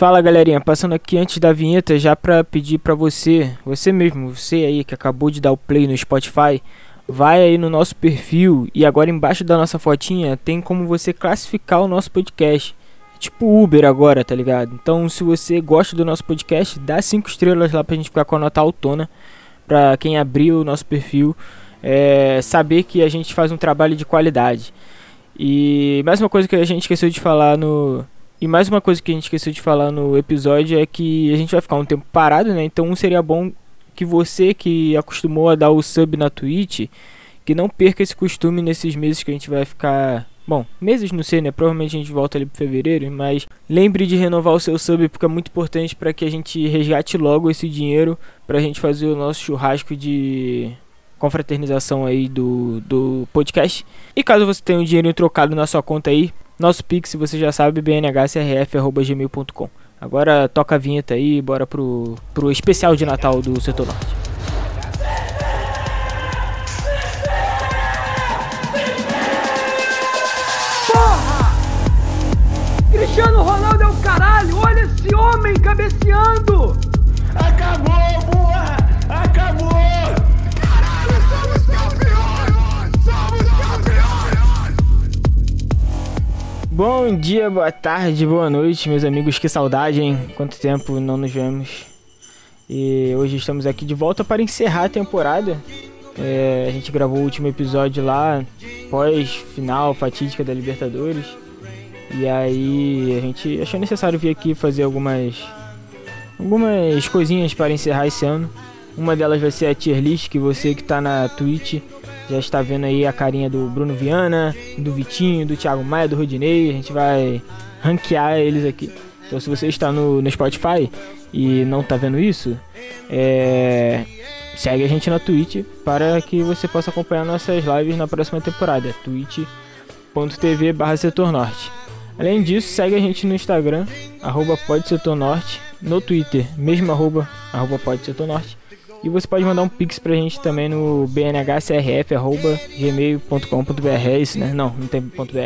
Fala galerinha, passando aqui antes da vinheta já pra pedir pra você, você mesmo, você aí que acabou de dar o play no Spotify, vai aí no nosso perfil e agora embaixo da nossa fotinha tem como você classificar o nosso podcast. Tipo Uber agora, tá ligado? Então se você gosta do nosso podcast, dá 5 estrelas lá pra gente ficar com a nota autona. Pra quem abrir o nosso perfil, é, saber que a gente faz um trabalho de qualidade. E mais uma coisa que a gente esqueceu de falar no. E mais uma coisa que a gente esqueceu de falar no episódio é que a gente vai ficar um tempo parado, né? Então seria bom que você que acostumou a dar o sub na Twitch, que não perca esse costume nesses meses que a gente vai ficar. Bom, meses não sei, né? Provavelmente a gente volta ali pro fevereiro, mas lembre de renovar o seu sub porque é muito importante para que a gente resgate logo esse dinheiro pra gente fazer o nosso churrasco de confraternização aí do, do podcast. E caso você tenha um dinheiro trocado na sua conta aí, nosso Pix, você já sabe, bnhcrf.gmail.com. Agora toca a vinheta aí, bora pro, pro especial de Natal do Setor Norte. Porra! Cristiano Ronaldo é o caralho! Olha esse homem cabeceando! Acabou, Bom dia, boa tarde, boa noite, meus amigos. Que saudade, hein? Quanto tempo não nos vemos. E hoje estamos aqui de volta para encerrar a temporada. É, a gente gravou o último episódio lá, pós-final fatídica da Libertadores. E aí a gente achou necessário vir aqui fazer algumas algumas coisinhas para encerrar esse ano. Uma delas vai ser a tier list, que você que está na Twitch já está vendo aí a carinha do Bruno Viana, do Vitinho, do Thiago Maia, do Rodinei. A gente vai ranquear eles aqui. Então se você está no, no Spotify e não está vendo isso, é, segue a gente na Twitch para que você possa acompanhar nossas lives na próxima temporada. twitch.tv barra setor norte. Além disso, segue a gente no Instagram, arroba no Twitter, mesmo arroba, arroba podsetornorte. E você pode mandar um pix pra gente também no bnhcrf.gmail.com.br. É isso, né? Não, não tem ponto .br.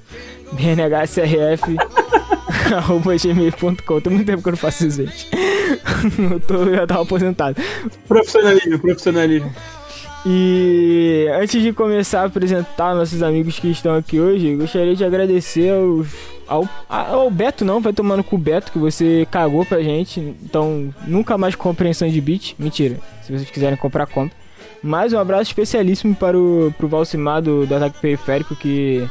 bnhcrf.gmail.com Tem muito tempo que eu não faço isso, gente. eu tô, eu já tava aposentado. Profissionalismo, profissionalismo. E antes de começar a apresentar nossos amigos que estão aqui hoje, gostaria de agradecer aos, ao, ao Beto, não, vai tomando com o Beto, que você cagou pra gente. Então nunca mais comprem de beat. Mentira, se vocês quiserem comprar, compre. Mais um abraço especialíssimo para o pro Valcimar do, do Ataque Periférico, que,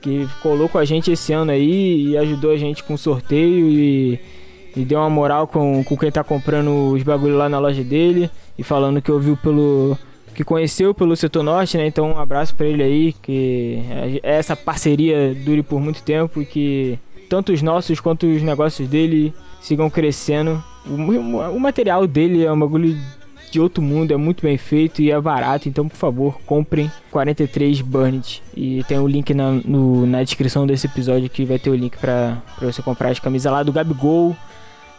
que colou com a gente esse ano aí e ajudou a gente com sorteio e, e deu uma moral com, com quem tá comprando os bagulho lá na loja dele e falando que ouviu pelo que conheceu pelo setor norte, né? Então um abraço para ele aí, que essa parceria dure por muito tempo e que tanto os nossos quanto os negócios dele sigam crescendo. O, o, material dele é um bagulho de outro mundo, é muito bem feito e é barato, então por favor, comprem 43 Burned. E tem o link na, no, na descrição desse episódio que vai ter o link para você comprar as camisas lá do Gabigol,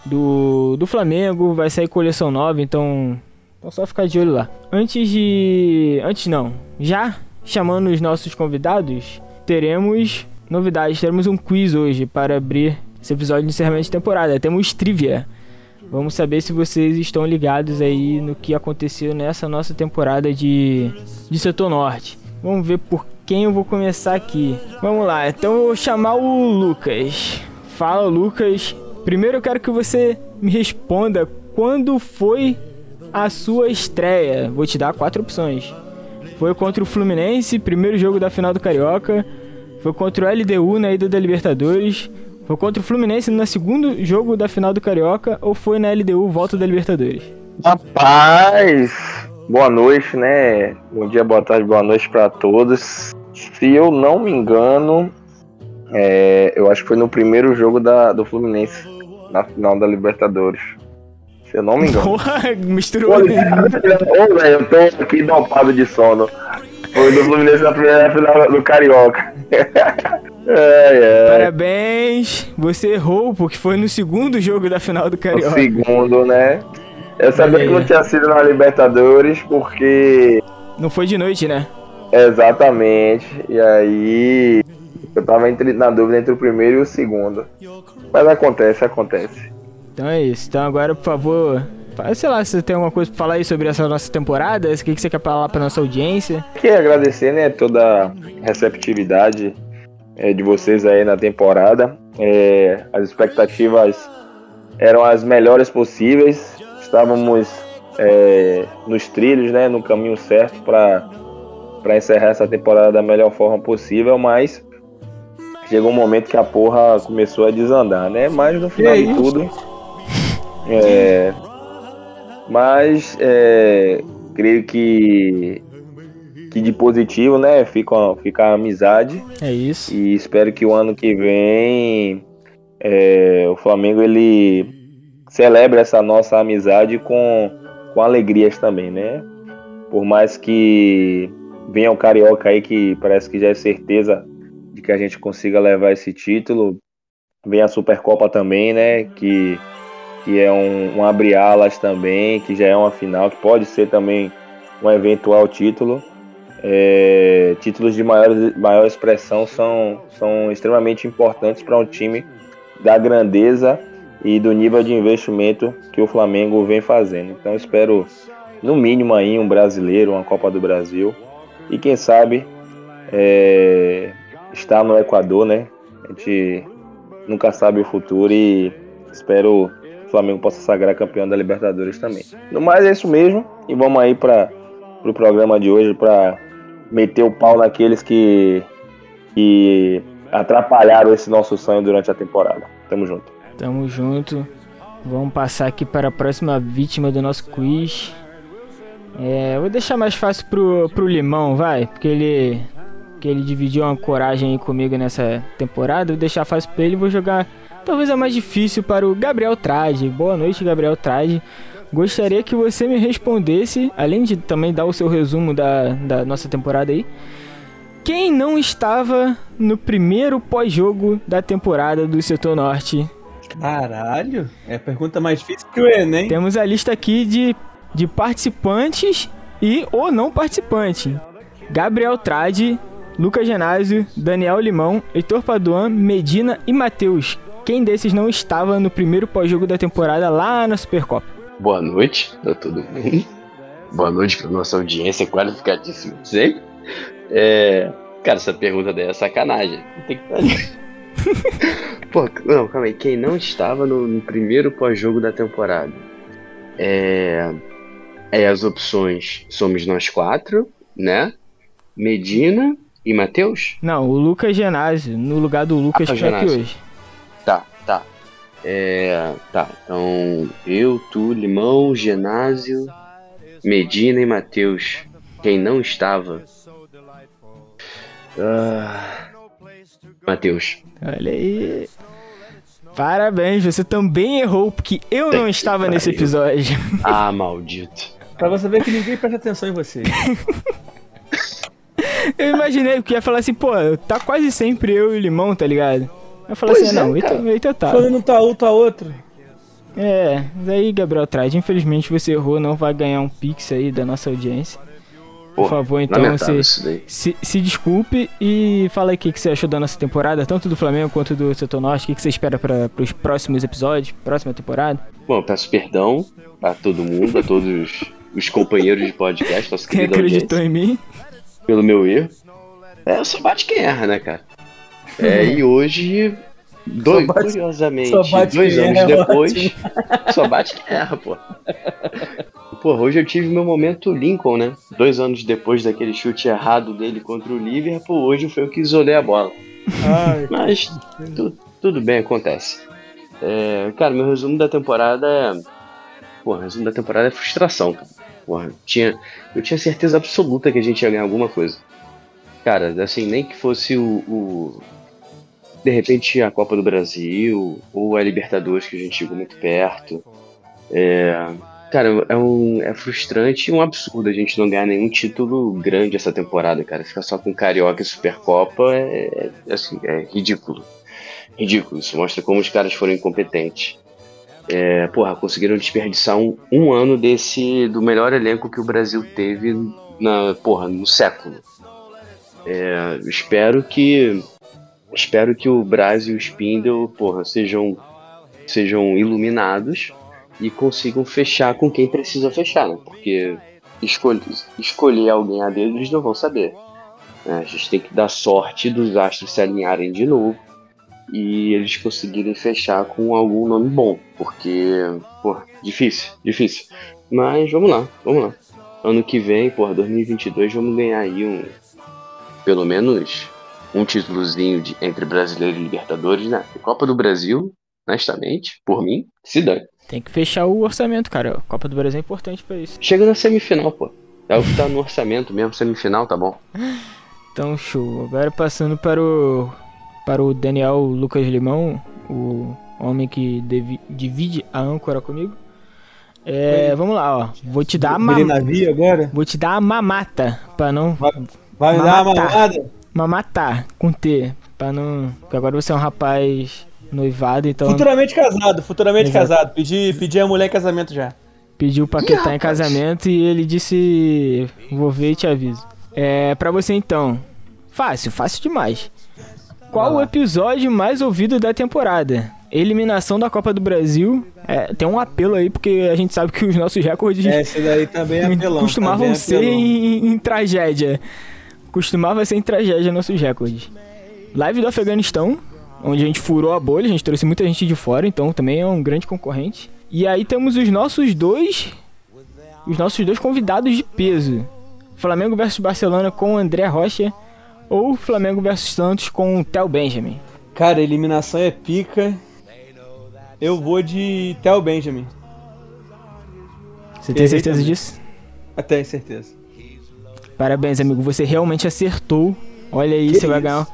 do, do Flamengo, vai sair coleção nova, então então só ficar de olho lá. Antes de. Antes não. Já chamando os nossos convidados, teremos novidades. Teremos um quiz hoje para abrir esse episódio de encerramento de temporada. Temos trivia. Vamos saber se vocês estão ligados aí no que aconteceu nessa nossa temporada de, de setor norte. Vamos ver por quem eu vou começar aqui. Vamos lá, então eu vou chamar o Lucas. Fala, Lucas. Primeiro eu quero que você me responda quando foi a sua estreia. Vou te dar quatro opções. Foi contra o Fluminense, primeiro jogo da final do Carioca. Foi contra o LDU na ida da Libertadores. Foi contra o Fluminense no segundo jogo da final do Carioca. Ou foi na LDU volta da Libertadores? Rapaz, boa noite, né? Bom dia, boa tarde, boa noite para todos. Se eu não me engano, é, eu acho que foi no primeiro jogo da, do Fluminense na final da Libertadores. Se eu não me engano. Misturou. Ô, velho, eu tô aqui dopado de sono. Foi do Fluminense na primeira final do Carioca. é, é. Parabéns, você errou, porque foi no segundo jogo da final do O Carioca. segundo, né? Eu sabia que não aí. tinha sido na Libertadores, porque Não foi de noite, né? Exatamente. E aí Eu tava entre, na dúvida entre o primeiro e o segundo. Mas acontece, acontece. Então é isso. Então agora, por favor, sei lá, se você tem alguma coisa pra falar aí sobre essa nossa temporada, o que, que você quer falar pra nossa audiência? Queria agradecer, né, toda a receptividade é, de vocês aí na temporada. É, as expectativas eram as melhores possíveis. Estávamos é, nos trilhos, né, no caminho certo para para encerrar essa temporada da melhor forma possível, mas chegou um momento que a porra começou a desandar, né? Mas no final Que de isso? tudo, é, mas é, creio que que de positivo, né? Fica, fica a amizade É isso. e espero que o ano que vem é, o Flamengo ele celebre essa nossa amizade com, com alegrias também, né? Por mais que venha o Carioca aí, que parece que já é certeza de que a gente consiga levar esse título, vem a Supercopa também, né? Que, que é um, um abre-alas também, que já é uma final, que pode ser também um eventual título. É, títulos de maior, maior expressão são, são extremamente importantes para um time da grandeza e do nível de investimento que o Flamengo vem fazendo. Então espero no mínimo aí um brasileiro, uma Copa do Brasil e quem sabe é, estar no Equador, né? A gente nunca sabe o futuro e espero o Flamengo possa sagrar campeão da Libertadores também. No mais é isso mesmo e vamos aí para o pro programa de hoje para meter o pau naqueles que, que atrapalharam esse nosso sonho durante a temporada. Tamo junto. Tamo junto. Vamos passar aqui para a próxima vítima do nosso quiz. É, vou deixar mais fácil pro, pro Limão, vai, porque ele que ele dividiu uma coragem comigo nessa temporada. Vou deixar fácil pra ele, vou jogar talvez a mais difícil para o Gabriel Trade. Boa noite, Gabriel Trade. Gostaria que você me respondesse, além de também dar o seu resumo da, da nossa temporada aí. Quem não estava no primeiro pós-jogo da temporada do Setor Norte? Caralho, é a pergunta mais difícil que o Enem. Temos a lista aqui de, de participantes e ou não participante. Gabriel Trade, Lucas Genásio, Daniel Limão, Heitor Paduan, Medina e Matheus. Quem desses não estava no primeiro pós-jogo da temporada lá na Supercopa? Boa noite, tá tudo bem? Boa noite pra nossa audiência qualificadíssima de sempre. É, cara, essa pergunta daí é sacanagem. Tem que ali. Pô, não, calma aí. Quem não estava no, no primeiro pós-jogo da temporada? É, é as opções somos nós quatro, né? Medina e Matheus? Não, o Lucas Genásio, no lugar do Lucas Ah, que aqui hoje. Tá, tá. É, tá, então eu, tu, Limão, Genásio, Medina e Matheus. Quem não estava? Ah, Matheus. Olha aí. Parabéns, você também errou, porque eu não estava nesse episódio. Ah, maldito. Pra você ver que ninguém presta atenção em você. Eu imaginei que ia falar assim, pô, tá quase sempre eu e o Limão, tá ligado? Eu falei Pois assim, é, não, cara. Heitor tá. Quando não tá um, tá outro. É, daí, Gabriel Trade, infelizmente você errou, não vai ganhar um pix aí da nossa audiência. Por Pô, favor, então, você se, se desculpe e fala aí o que, que você achou da nossa temporada, tanto do Flamengo quanto do Setor Norte, o que, que você espera para os próximos episódios, próxima temporada. Bom, eu peço perdão a todo mundo, a todos os companheiros de podcast, nossa Quem acreditou audiência, em mim? pelo meu erro. É, só bate quem erra, né, cara? É, e hoje, dois, Só bate- curiosamente, só bate dois anos erra, depois, só bate quem erra, pô. Pô, hoje eu tive meu momento Lincoln, né? Dois anos depois daquele chute errado dele contra o Liverpool, hoje foi eu que isolei a bola. Ai, Mas tu- tudo bem, acontece. É, cara, meu resumo da temporada é. Porra, o resumo da temporada é frustração, cara. Porra, tinha, eu tinha certeza absoluta que a gente ia ganhar alguma coisa. Cara, assim, nem que fosse o. o- de repente a Copa do Brasil ou a Libertadores, que a gente chegou muito perto. É, cara, é, um, é frustrante e um absurdo a gente não ganhar nenhum título grande essa temporada, cara. Ficar só com Carioca e Supercopa é, é, assim, é ridículo. Ridículo. Isso mostra como os caras foram incompetentes. É, porra, conseguiram desperdiçar um, um ano desse do melhor elenco que o Brasil teve na, porra, no século. É, espero que espero que o Brasil e o Spindle, porra, sejam, sejam iluminados e consigam fechar com quem precisa fechar, né? Porque escolher, escolher alguém a dedo eles não vão saber. né? A gente tem que dar sorte dos astros se alinharem de novo e eles conseguirem fechar com algum nome bom, porque, pô, difícil, difícil. Mas vamos lá, vamos lá. Ano que vem, porra, 2022, vamos ganhar aí um, pelo menos um títulozinho de, entre brasileiro e Libertadores, né? Copa do Brasil, honestamente, por mim, se dane. Tem que fechar o orçamento, cara. A Copa do Brasil é importante pra isso. Chega na semifinal, pô. É o que tá no orçamento mesmo, semifinal, tá bom. Então, show. Agora passando para o para o Daniel Lucas Limão, o homem que devi- divide a âncora comigo. É, vamos lá, ó. Vou te dar a mamata. agora? Vou te dar a mamata pra não Vai me dar uma Mamata. mamada? Mamatar com T, pra não, porque agora você é um rapaz noivado, então Futuramente casado, futuramente Exato. casado. Pedi, pedi a mulher em casamento já. pediu pra quitar em casamento e ele disse: Vou ver e te aviso. É, pra você então. Fácil, fácil demais. Qual o episódio mais ouvido da temporada? Eliminação da Copa do Brasil. É, tem um apelo aí, porque a gente sabe que os nossos recordes esse daí também é apelão. costumavam também é ser apelão. em, em tragédia. Costumava ser em tragédia nossos recordes. Live do Afeganistão, onde a gente furou a bolha, a gente trouxe muita gente de fora, então também é um grande concorrente. E aí temos os nossos dois. Os nossos dois convidados de peso. Flamengo versus Barcelona com o André Rocha ou Flamengo versus Santos com o Theo Benjamin. Cara, a eliminação é pica. Eu vou de Theo Benjamin. Você tem certeza disso? Até certeza. Parabéns, amigo. Você realmente acertou. Olha aí, Que você vai isso. ganhar.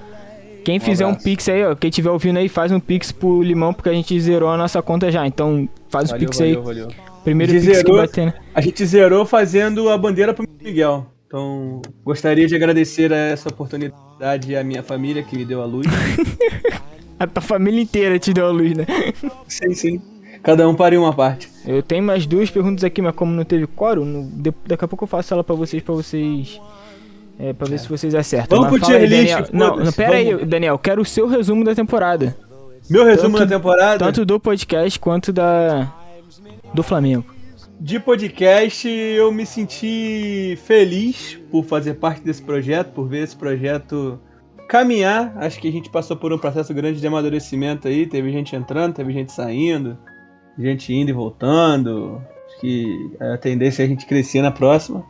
Quem fizer um abraço. pix aí, ó, quem tiver ouvindo aí, faz um pix pro Limão, porque a gente zerou a nossa conta já. Então, faz o Valeu, pix valeu, aí. valeu. Primeiro pix que zerou. bater, né? A gente zerou fazendo a bandeira pro Miguel. Então, gostaria de agradecer a essa oportunidade a minha família que me deu a luz. A tua família inteira te deu a luz, né? sim, sim. Cada um para em uma parte. Eu tenho mais duas perguntas aqui, mas como não teve quórum, no- daqui a pouco eu faço ela pra vocês, pra vocês. É, pra ver se vocês acertam. Vamos Mas pro aí, tier list. Não, não, pera aí, vamos. Daniel. Quero o seu resumo da temporada. Meu resumo Tanto- da temporada. Tanto do podcast quanto da. Do Flamengo. De podcast, eu me senti feliz por fazer parte desse projeto, por ver esse projeto caminhar. Acho que a gente passou por um processo grande de amadurecimento aí. Teve gente entrando, teve gente saindo, gente indo e voltando. Acho que a tendência é a gente crescer na próxima.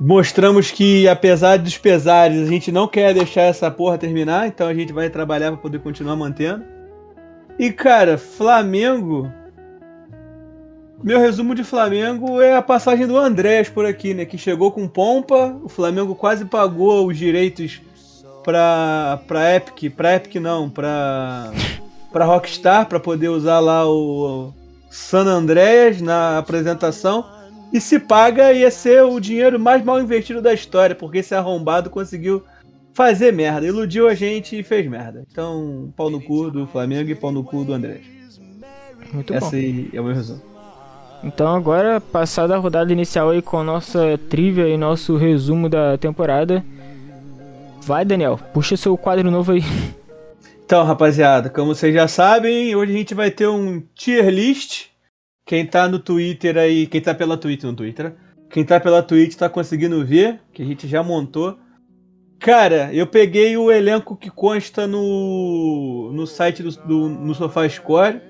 Mostramos que, apesar dos pesares, a gente não quer deixar essa porra terminar, então a gente vai trabalhar para poder continuar mantendo. E, cara, Flamengo. Meu resumo de Flamengo é a passagem do Andrés por aqui, né? Que chegou com pompa, o Flamengo quase pagou os direitos pra, pra Epic, pra Epic não, pra, pra Rockstar, pra poder usar lá o San Andreas na apresentação. E se paga, ia ser o dinheiro mais mal investido da história, porque esse arrombado conseguiu fazer merda, iludiu a gente e fez merda. Então, pau no cu do Flamengo e pau no cu do Andrés. Muito bom. Essa aí é o meu resumo. Então agora, passada a rodada inicial aí com a nossa trivia e nosso resumo da temporada. Vai, Daniel, puxa seu quadro novo aí. Então, rapaziada, como vocês já sabem, hoje a gente vai ter um tier list. Quem tá no Twitter aí, quem tá pela Twitch no Twitter, quem tá pela Twitch tá conseguindo ver, que a gente já montou. Cara, eu peguei o elenco que consta no, no site do, do no SofaScore.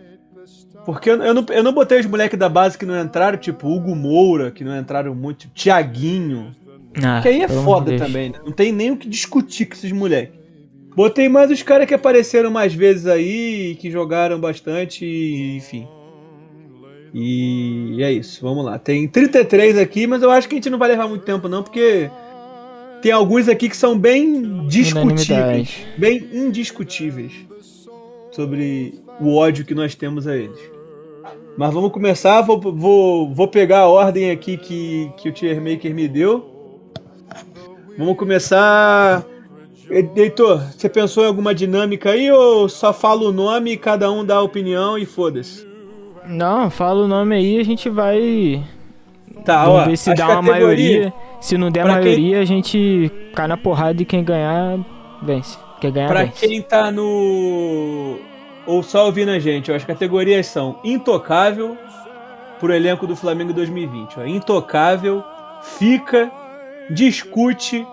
Porque eu, eu, não, eu não botei os moleques da base que não entraram, tipo Hugo Moura, que não entraram muito, tipo, Tiaguinho, Ah, que aí é foda Deus. também, né? Não tem nem o que discutir com esses moleques. Botei mais os caras que apareceram mais vezes aí, que jogaram bastante, enfim. E é isso, vamos lá. Tem 33 aqui, mas eu acho que a gente não vai levar muito tempo não, porque tem alguns aqui que são bem discutíveis, bem indiscutíveis sobre o ódio que nós temos a eles. Mas vamos começar, vou, vou, vou pegar a ordem aqui que, que o Tier Maker me deu. Vamos começar. Heitor, você pensou em alguma dinâmica aí ou só fala o nome e cada um dá a opinião e foda-se? Não, fala o nome aí a gente vai. Tá, Vamos ó. ver se dá uma maioria. Se não der Pra quem- maioria, a gente cai na porrada e quem ganhar, vence. Quer ganhar Pra vence. quem tá no. Ou só ouvindo a gente, ó, as categorias são Intocável pro elenco do Flamengo 2020. Ó. Intocável, Fica, Discute,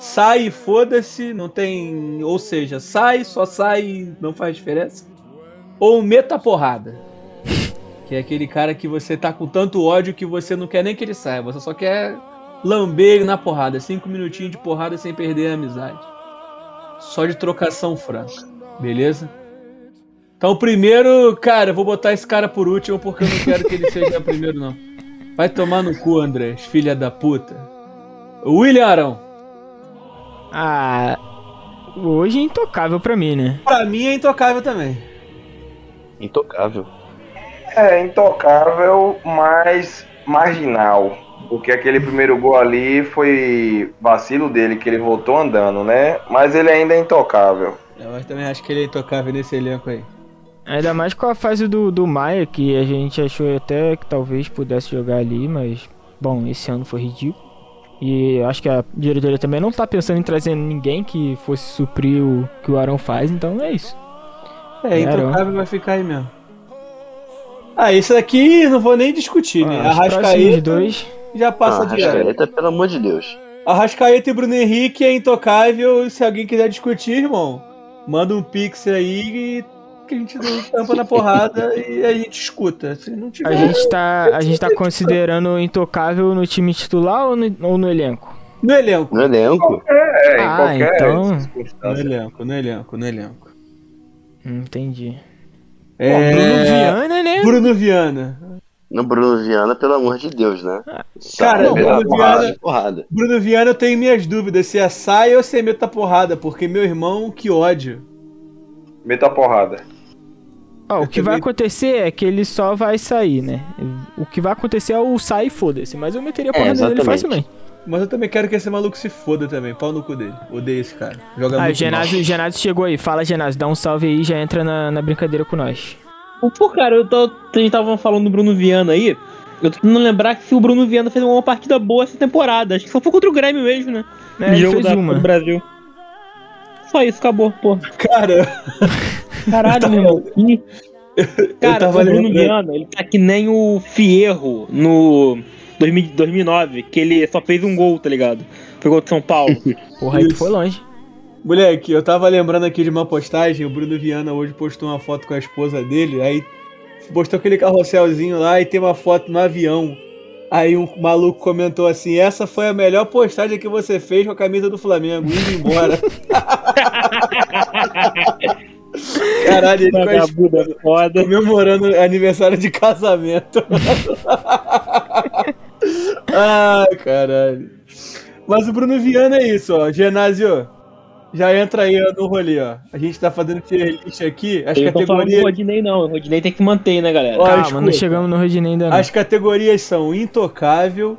Sai e foda-se, não tem. Ou seja, sai, só sai, não faz diferença. Ou Meta Porrada. Que é aquele cara que você tá com tanto ódio que você não quer nem que ele saia, você só quer lamber ele na porrada. Cinco minutinhos de porrada sem perder a amizade. Só de trocação franca. Beleza? Então, primeiro, cara, eu vou botar esse cara por último porque eu não quero que ele seja primeiro, não. Vai tomar no cu, Andrés, filha da puta. William Arão. Ah, hoje é intocável pra mim, né? Pra mim é intocável também. Intocável. É intocável, mas marginal. Porque aquele primeiro gol ali foi vacilo dele, que ele voltou andando, né? Mas ele ainda é intocável. Eu também acho que ele é intocável nesse elenco aí. Ainda mais com a fase do, do Maia, que a gente achou até que talvez pudesse jogar ali, mas, bom, esse ano foi ridículo. E eu acho que a diretoria também não tá pensando em trazer ninguém que fosse suprir o que o Arão faz, então é isso. É, É, Arão. intocável vai ficar aí mesmo. Ah, isso daqui não vou nem discutir, né? Ah, próximos Arrascaeta dois. já passa ah, de ano. Rascaeta, pelo amor de Deus. Arrascaeta e Bruno Henrique é intocável. Se alguém quiser discutir, irmão, manda um pix aí que a gente não tampa na porrada e a gente escuta. Se não tiver. A gente tá, a gente tá considerando intocável no time titular ou no, ou no elenco? No elenco. No elenco? É, em Ah, qualquer então- No elenco, no elenco, no elenco. Hum, Entendi. É... Bom, Bruno Viana, né? Bruno Viana. No Bruno Viana, pelo amor de Deus, né? Cara, Sabe, Bruno porrada, Viana- porrada. Bruno Viana, eu tenho minhas dúvidas se é sai ou se é meta porrada, porque meu irmão, que ódio. Meta porrada. Ó, o Eu que vai acontecer é que ele só vai sair, né? O que vai acontecer é o sai e foda-se, mas eu meteria É, porrada nele exatamente. facilmente. Mas eu também quero que esse maluco se foda também. Pau no cu dele. Odeio esse cara. Joga Ah, o muito Genásio, mal. o Genásio chegou aí. Fala, Genásio, dá um salve aí e já entra na, na brincadeira com nós. Pô, cara, eu tô, vocês estavam falando do Bruno Viana aí. Eu tô tentando lembrar que se o Bruno Viana fez uma partida boa essa temporada. Acho que só foi contra o Grêmio mesmo, né? É, ele jogo fez da, uma. do Brasil. Só isso, acabou, pô. Cara, Caralho, meu irmão. que- Cara, tava o Bruno lembrando. Viana, ele tá que nem o Fierro no 2000 2009, que ele só fez um gol, tá ligado? Foi gol de São Paulo. Porra, aí tu foi longe. moleque, eu tava lembrando aqui de uma postagem. O Bruno Viana hoje postou uma foto com a esposa dele. Aí postou aquele carrosselzinho lá e tem uma foto no avião. Aí um maluco comentou assim: Essa foi a melhor postagem que você fez com a camisa do Flamengo, indo embora. Caralho, ele com a Vagabundo é foda. comemorando aniversário de casamento. Ai, caralho. Mas o Bruno Viana é isso, ó. Genásio, já entra aí no rolê, ó. A gente tá fazendo tier list aqui, as Eu não categorias, Rodinei, não. O Rodinei tem que manter, né, galera? Ó, Calma, escuta. não chegamos no Rodinei ainda não. as categorias são intocável,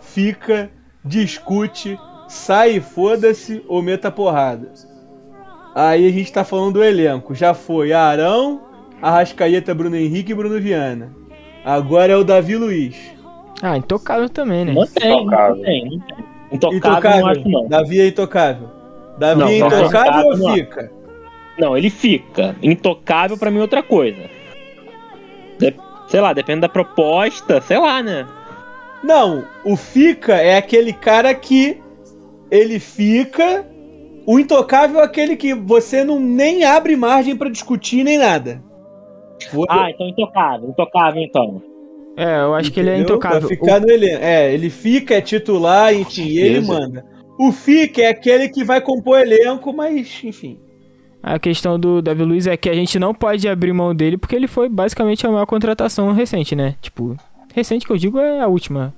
fica, discute, sai e foda-se ou meta porrada. Aí a gente tá falando do elenco. Já foi Arão, Arrascaeta, Bruno Henrique e Bruno Viana. Agora é o Davi Luiz. Ah, intocável também, né? Mantém, Intocável. mantém. mantém. Intocável, não acho, não. Davi é intocável. Davi Não, é não, intocável ou não. fica? Não, ele fica. Intocável pra mim é outra coisa. De- sei lá, depende da proposta, sei lá, né? Não, o fica é aquele cara que ele fica. O intocável é aquele que você não nem abre margem pra discutir nem nada. Vou- Ah, então intocável, intocável então. É, eu acho que ele é Entendeu? intocável. Pra ficar no elenco. É, ele fica, é titular, enfim, ele manda. O fica é aquele que vai compor elenco, mas, enfim. A questão do Davi Luiz é que a gente não pode abrir mão dele porque ele foi basicamente a maior contratação recente, né? Tipo, recente que eu digo é a última.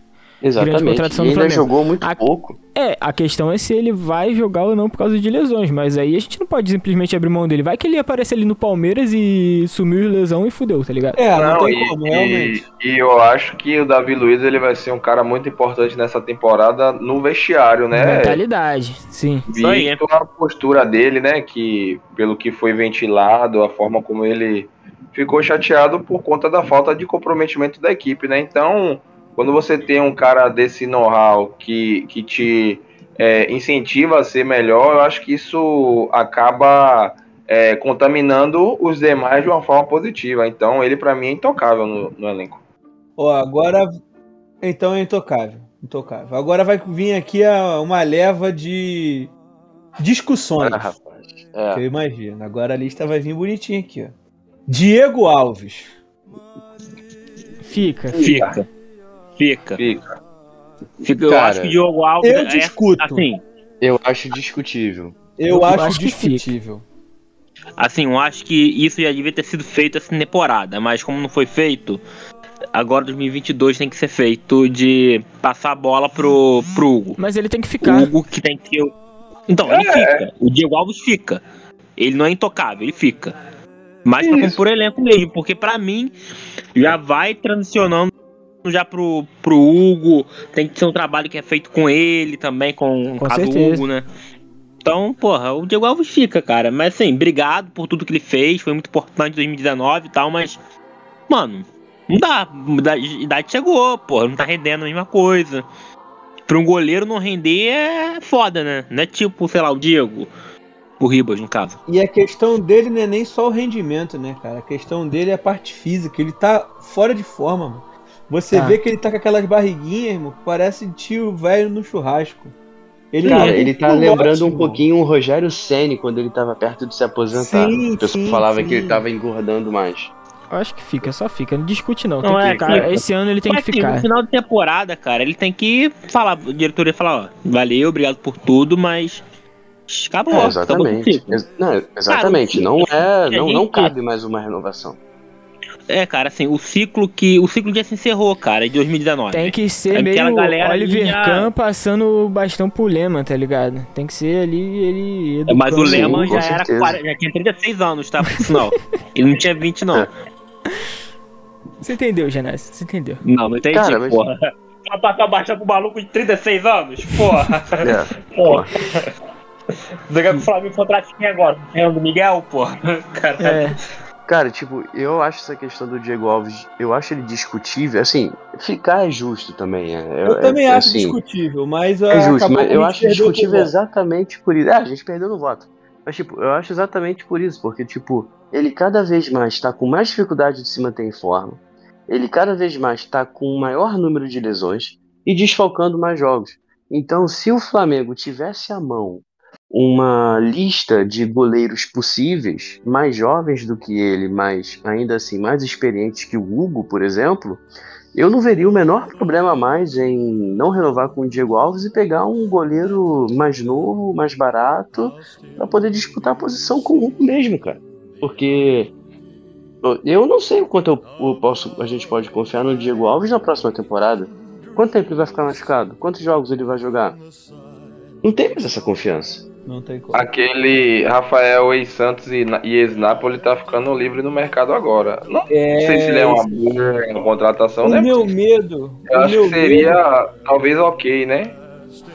Exatamente. contratação E do ainda Flamengo. jogou muito A- pouco. É, a questão é se ele vai jogar ou não por causa de lesões, mas aí a gente não pode simplesmente abrir mão dele. Vai que ele aparece ali no Palmeiras e sumiu de lesão e fudeu, tá ligado? É, não, Não, tem e, como, e- realmente. e eu acho que o Davi Luiz ele vai ser um cara muito importante nessa temporada no vestiário, né? Mentalidade, sim. Aí, Visto a postura dele, né? Que pelo que foi ventilado, a forma como ele ficou chateado por conta da falta de comprometimento da equipe, né? Então, quando você tem um cara desse know-how que, que te é, incentiva a ser melhor, eu acho que isso acaba é, contaminando os demais de uma forma positiva. Então ele para mim é intocável no, no elenco. Ó, agora. Então é intocável. Intocável. Agora vai vir aqui a- uma leva de discussões. Ah, rapaz. que É. Eu imagino. Agora a lista vai vir bonitinha aqui, ó. Diego Alves. Fica. Fica. Fica. Fica. Fica. Eu Cara, acho que o Diogo Alves Eu é discuto. assim. Eu acho discutível. Eu, Eu acho, acho discutível. Assim, eu acho que isso já devia ter sido feito essa temporada, mas como não foi feito, agora 2022 tem que ser feito de passar a bola pro, pro Hugo. Mas ele tem que O ficar. Hugo que tem que ser. o- Então, ele fica. O Diego Alves fica. Ele não é intocável, ele fica. Mas pra Isso. compor elenco mesmo, porque pra mim já vai transicionando já pro, pro Hugo. Tem que ser um trabalho que é feito com ele também, com, o Com certeza. Hugo, né? Então, porra, o Diego Alves fica, cara. Mas assim, obrigado por tudo que ele fez. Foi muito importante em 2019 e tal, mas. Mano, não dá. A idade chegou, porra. Não tá rendendo a mesma coisa. Pra um goleiro não render é foda, né? Não é tipo, sei lá, o Diego. O Ribas, no caso. E a questão dele não é nem só o rendimento, né, cara? A questão dele é a parte física. Ele tá fora de forma, mano. Você Tá. vê que ele tá com aquelas barriguinhas, irmão, que parece tio velho no churrasco. Ele Cara, tá ele tá lembrando ótimo. um pouquinho o Rogério Ceni quando ele tava perto de se aposentar. Sim, o pessoal sim, falava sim. que ele tava engordando mais. Eu acho que fica, só fica. Não discute não. Tem Não, que é, ficar. fica. Esse ano ele tem Mas, que assim, ficar. No final de temporada, cara, ele tem que falar, a diretoria falar, ó, valeu, obrigado por tudo, mas acabou. É, acabou exatamente. Ex- não, exatamente. Cara, não é, não, não cabe mais uma renovação. É, cara, assim, o ciclo que. O ciclo já se encerrou, cara, em 2019. Tem que ser Aquela meio galera Oliver já- Kahn passando o bastão pro Lema, tá ligado? Tem que ser ali ele É, Mas o com já era certeza. 40, já tinha 36 anos, tá? Por sinal. Ele não tinha 20, não. É. Você entendeu, Genésio? Você entendeu? Não, não entendi, Cara, mas- porra. Pra passar baixa pro maluco de 36 anos? Porra. É. porra. Você quer que o Flamengo contrate quem agora? Fernando Miguel, porra? Cara, É. Cara, tipo, eu acho essa questão do Diego Alves, eu acho ele discutível. Assim, ficar é justo também. É, Eu é- também é acho assim, discutível, mas É justo, mas a eu acho discutível exatamente por isso. É, a gente perdeu no voto. Mas, tipo, eu acho exatamente por isso, porque, tipo, ele cada vez mais tá com mais dificuldade de se manter em forma. Ele cada vez mais tá com um maior número de lesões e desfalcando mais jogos. Então, se o Flamengo tivesse à mão uma lista de goleiros possíveis, mais jovens do que ele, mas ainda assim mais experientes que o Hugo, por exemplo, eu não veria o menor problema mais em não renovar com o Diego Alves e pegar um goleiro mais novo, mais barato, para poder disputar a posição com o Hugo mesmo, cara. Porque eu não sei o quanto eu, posso, a gente pode confiar no Diego Alves na próxima temporada. Quanto tempo ele vai ficar machucado? Quantos jogos ele vai jogar? Não tem mais essa confiança. Não tem como. Aquele Rafael ex-Santos e Na- e ex-Napoli tá ficando livre no mercado agora. Não É, sei se ele é uma boa contratação, o né? meu medo, Eu o acho meu que seria talvez ok, né?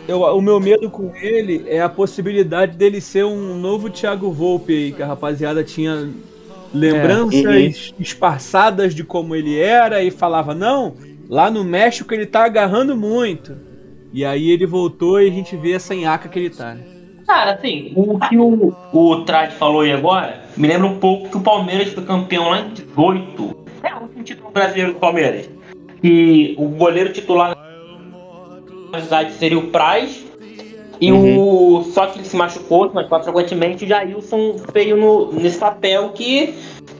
Eu- o meu medo com ele é a possibilidade dele ser um novo Thiago Volpe aí, que a rapaziada tinha lembranças esparçadas de como ele era e falava, não, lá no México ele tá agarrando muito. E aí ele voltou e a gente vê essa enhaca que ele tá, né? Cara, assim, o que o, o Trad falou aí agora me lembra um pouco que o Palmeiras foi campeão lá em 18. É o último título brasileiro do Palmeiras. E o goleiro titular na verdade seria o Praz. E o. Só que ele se machucou, mas consequentemente o Jailson veio no, nesse papel que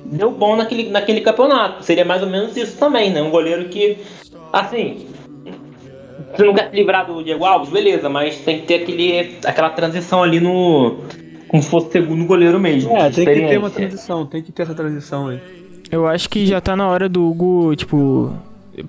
deu bom naquele, naquele campeonato. Seria mais ou menos isso também, né? Um goleiro que. Assim, você não quer se livrar do Diego Alves, beleza, mas tem que ter aquele, aquela transição ali no. Como se fosse segundo goleiro mesmo. É, tem que ter uma transição, tem que ter essa transição aí. Eu acho que já tá na hora do Hugo, tipo.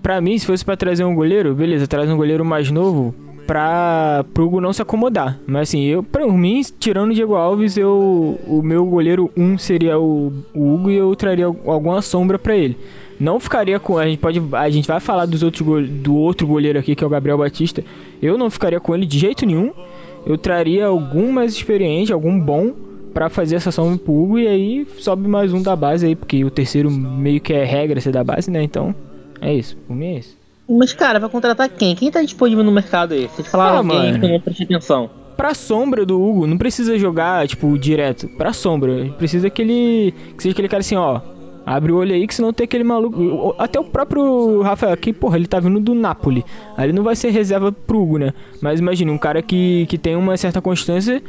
Pra mim, se fosse pra trazer um goleiro, beleza, traz um goleiro mais novo pra pro Hugo não se acomodar. Mas assim, eu, pra mim, tirando o Diego Alves, eu, o meu goleiro 1 um seria o, o Hugo e eu traria alguma sombra pra ele. Não ficaria com. A gente pode. A gente vai falar dos outros, do outro goleiro aqui, que é o Gabriel Batista. Eu não ficaria com ele de jeito nenhum. Eu traria algum mais experiente, algum bom, pra fazer essa sombra pro Hugo. E aí sobe mais um da base aí, porque o terceiro meio que é regra ser da base, né? Então, é isso. Por mim é isso. Mas, cara, vai contratar quem? Quem tá disponível no mercado aí? Vocês falaram Ah, alguém mano. que eu não prestei atenção. Pra sombra do Hugo, não precisa jogar, tipo, direto. Pra sombra. Precisa que ele. Que seja aquele cara assim, ó. Abre o olho aí, que senão tem aquele maluco. Até o próprio Rafael aqui, porra, ele tá vindo do Napoli. Aí ele não vai ser reserva pro Hugo, né? Mas imagine, um cara que, que tem uma certa constância.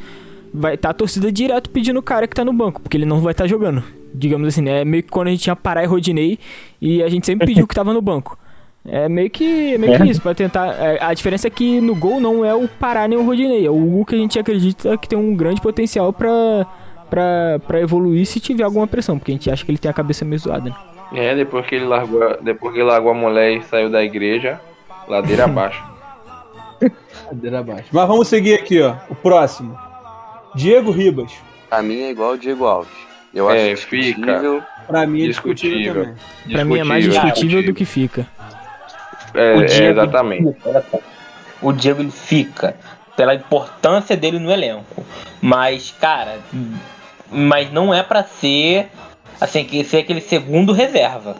Vai tá a torcida direto pedindo o cara que tá no banco, porque ele não vai estar jogando. Digamos assim, né? É meio que quando a gente tinha Pará e Rodinei e a gente sempre pediu que tava no banco. É meio que, é meio que isso, pra tentar. é, a diferença é que no gol não é o Pará nem o Rodinei, é o Hugo que a gente acredita que tem um grande potencial pra, pra, pra evoluir se tiver alguma pressão, porque a gente acha que ele tem a cabeça meio zoada, né? É, depois que ele largou, a- depois que ele largou a mulher e saiu da igreja, ladeira abaixo. Cadeira abaixo. Mas vamos seguir aqui, ó. O próximo. Diego Ribas. Pra mim é igual o Diego Alves. Eu É, acho fica. discutível. Pra mim é discutível, Discutível. também. Pra mim é mais discutível do que fica. É, O é, Diego- exatamente. Olha só. O Diego ele fica pela importância dele no elenco. Mas, cara, mas não é pra ser assim, que ser aquele segundo reserva.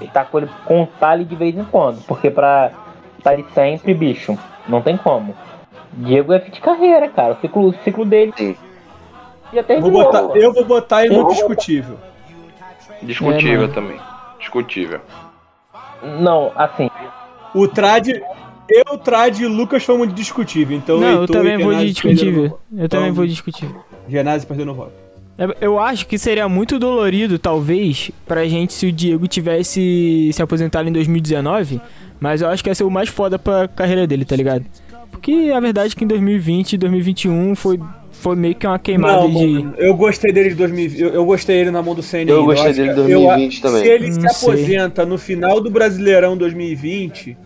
Ele tá com ele contar ali de vez em quando, porque pra tá ali sempre, bicho, não tem como. Diego é fim de carreira, cara. O ciclo, o ciclo dele Sim. já Vou botar, eu vou botar ele Eu no discutível. Discutível mano. também. Discutível. Não, assim, O Trad. Eu, o Trad e o Lucas fomos de discutível. Então Não, eu também vou de discutível. Eu também Então- vou de discutível. no- Genásio perdeu no voto. É, Eu acho que seria muito dolorido, talvez, pra gente se o Diego tivesse se aposentado em 2019, mas eu acho que ia ser o mais foda pra carreira dele, tá ligado? Porque a verdade é que em 2020 e 2021 foi, foi meio que uma queimada Não, de. mano, eu gostei dele de 2020. Eu, eu gostei dele na mão do CNI. Eu gostei dele em que- 2020 também. Se ele Não se sei. aposenta no final do Brasileirão 2020,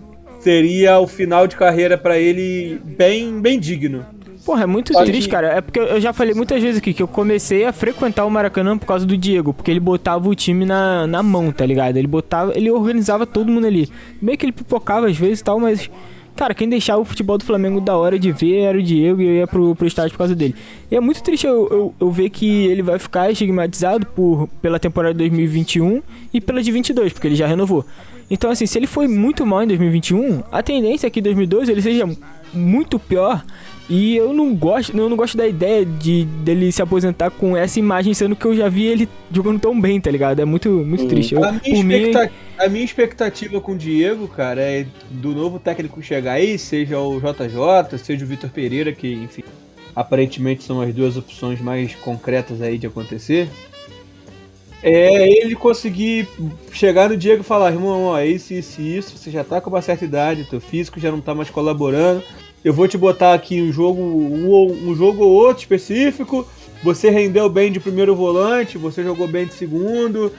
seria o final de carreira pra ele bem, bem digno. Porra, é muito Só triste, que- cara. É porque eu já falei muitas vezes aqui que eu comecei a frequentar o Maracanã por causa do Diego, porque ele botava o time na, na mão, tá ligado? Ele botava, ele organizava todo mundo ali. Meio que ele pipocava às vezes e tal, mas. Cara, quem deixava o futebol do Flamengo da hora de ver era o Diego e eu ia pro, pro estádio por causa dele. E é muito triste eu, eu, eu ver que ele vai ficar estigmatizado por, pela temporada de 2021 e pela de 22, porque ele já renovou. Então, assim, se ele foi muito mal em 2021, a tendência é que em 2012 ele seja muito pior. E eu não gosto, eu não gosto da ideia de dele se aposentar com essa imagem, sendo que eu já vi ele jogando tão bem, tá ligado? É muito, muito triste. Eu, A minha, por mim, a minha expectativa com o Diego, cara, é do novo técnico chegar aí, seja o JJ, seja o Vitor Pereira, que, enfim, aparentemente são as duas opções mais concretas aí de acontecer. É ele conseguir chegar no Diego e falar, irmão, ó, isso, isso, isso, você já tá com uma certa idade, teu físico já não tá mais colaborando. Eu vou te botar aqui um jogo, um, um jogo ou outro específico. Você rendeu bem de primeiro volante, você jogou bem de segundo,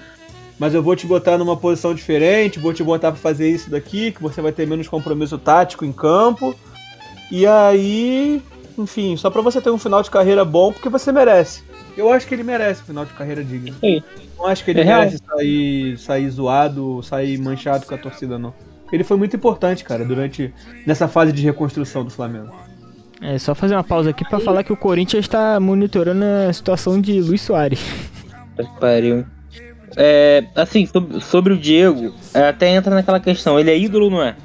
mas eu vou te botar numa posição diferente, vou te botar pra fazer isso daqui, que você vai ter menos compromisso tático em campo. E aí, enfim, só pra você ter um final de carreira bom, porque você merece. Eu acho que ele merece um final de carreira digno. Sim. Não acho que ele É real. merece sair, sair zoado, sair manchado com a torcida, não. Ele foi muito importante, cara, durante nessa fase de reconstrução do Flamengo. é só fazer uma pausa aqui pra falar que o Corinthians tá monitorando a situação de Luiz Soares. Pariu. É, assim, sobre, o Diego, é, até entra naquela questão, ele é ídolo não é?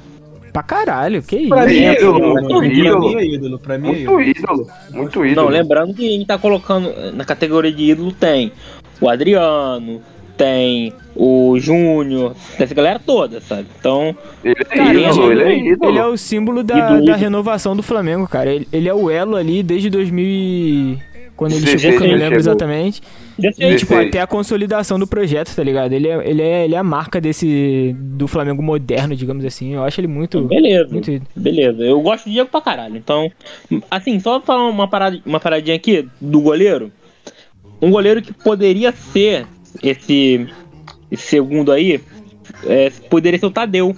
Pra caralho, que isso? Pra mim é ídolo, ídolo, muito mano. Pra ídolo. mim é ídolo, pra mim é Muito ídolo. ídolo. Muito ídolo. Não, lembrando que a gente tá colocando na categoria de ídolo tem o Adriano, tem o Júnior, essa galera toda, sabe? Então, Ele é Cara, ídolo, ele é ídolo. Ele é o símbolo da, Ídolo, da renovação do Flamengo, cara. Ele, ele é o elo ali desde 2000 e... Quando ele Sim, chegou, que eu não lembro chegou. exatamente. E, tipo, 16. até a consolidação do projeto, tá ligado? Ele é, ele é, ele é a marca desse... Do Flamengo moderno, digamos assim. Eu acho ele muito... beleza. Muito. Beleza, eu gosto de Diego pra caralho. Então, assim, só pra falar uma, parada, uma paradinha aqui do goleiro. Um goleiro que poderia ser esse, esse segundo aí, é, poderia ser o Tadeu,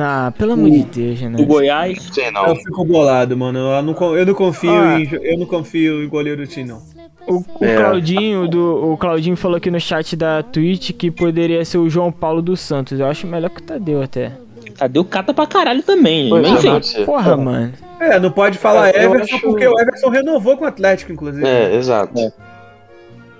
Ah, pelo amor de Deus, né? do Goiás. Sei Eu não. fico bolado, mano. Eu não, eu não confio Ah. em eu não confio em goleiro time, não. O, o É. Claudinho do, o Claudinho falou aqui no chat da Twitch que poderia ser o João Paulo dos Santos. Eu acho melhor que o Tadeu até. Tadeu cata pra caralho também. Pois é, enfim, pode ser. Porra, mano. É, não pode falar É, eu Everson acho- porque o Everson renovou com o Atlético, inclusive. É, exato. É.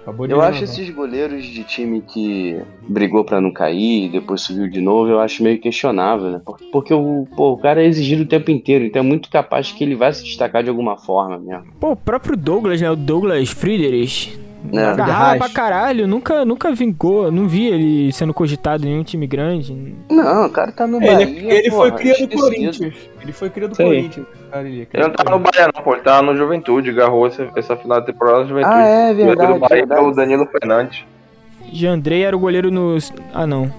Acabou de Eu acho esses goleiros de time que brigou pra não cair, depois subiu de novo, eu acho meio questionável, né? Por- Porque o, pô, o cara é exigido o tempo inteiro, então é muito capaz que ele vai se destacar de alguma forma mesmo. Pô, o próprio Douglas, né? O Douglas Friedrich. É. Agarrava pra caralho, nunca, nunca vingou. Não vi ele sendo cogitado em nenhum time grande. Não, o cara tá no Ele, Bahia, ele foi porra, cria do. Corinthians. Ele foi cria do. Corinthians. Cara, ele, Ele não tava no Bahia, não, pô. Ele tava no Juventude, agarrou essa, essa final da temporada da Juventude. Ah, é verdade, do Bahia verdade. pelo Danilo Fernandes. Jandrei era o goleiro nos. Ah, não.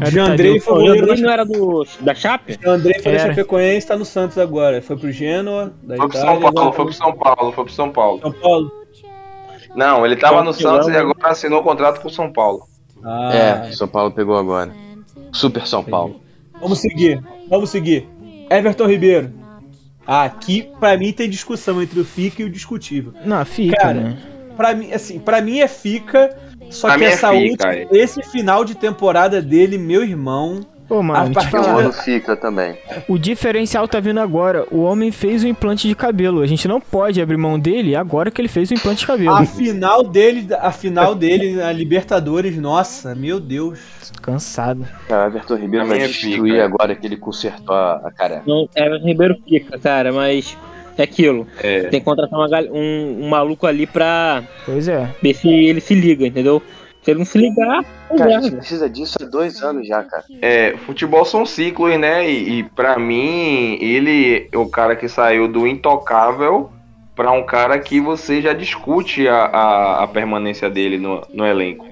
Tadeu. foi O goleiro da não era do, da Chape? Andrei foi da Era. Chapecoense, tá no Santos agora. Foi pro Genoa, da Foi pro. São Paulo, foi pro São Paulo, foi pro São Paulo. São Paulo. Não, ele tava no Santos e agora assinou o contrato com o São Paulo. Ah, É, São Paulo pegou agora. Super São Paulo. Vamos seguir, vamos seguir. Everton Ribeiro. Aqui, pra mim, tem discussão entre o FICA e o discutível. Não, fica, Cara, né? Pra mim, assim, pra mim é FICA, só Pra que é essa fica, última, esse final de temporada dele, meu irmão. Pô, mano, A partir no Fica também. O diferencial tá vindo agora. O homem fez o implante de cabelo. A gente não pode abrir mão dele agora que ele fez o implante de cabelo. A final dele, a final dele na Libertadores, nossa, meu Deus. Cansado. Cara, o Everton Ribeiro vai destruir Fica. agora que ele consertou a, a careca. Não, era Ribeiro fica, cara, mas é aquilo. É. Tem que contratar uma um, um maluco ali pra Pois é. ver se ele se liga, entendeu? Se ele não se ligar, Cara, a gente precisa disso há dois anos já, cara. É, futebol são ciclos, né? E, e para mim, ele é o cara que saiu do intocável pra um cara que você já discute a, a, a permanência dele no, no elenco.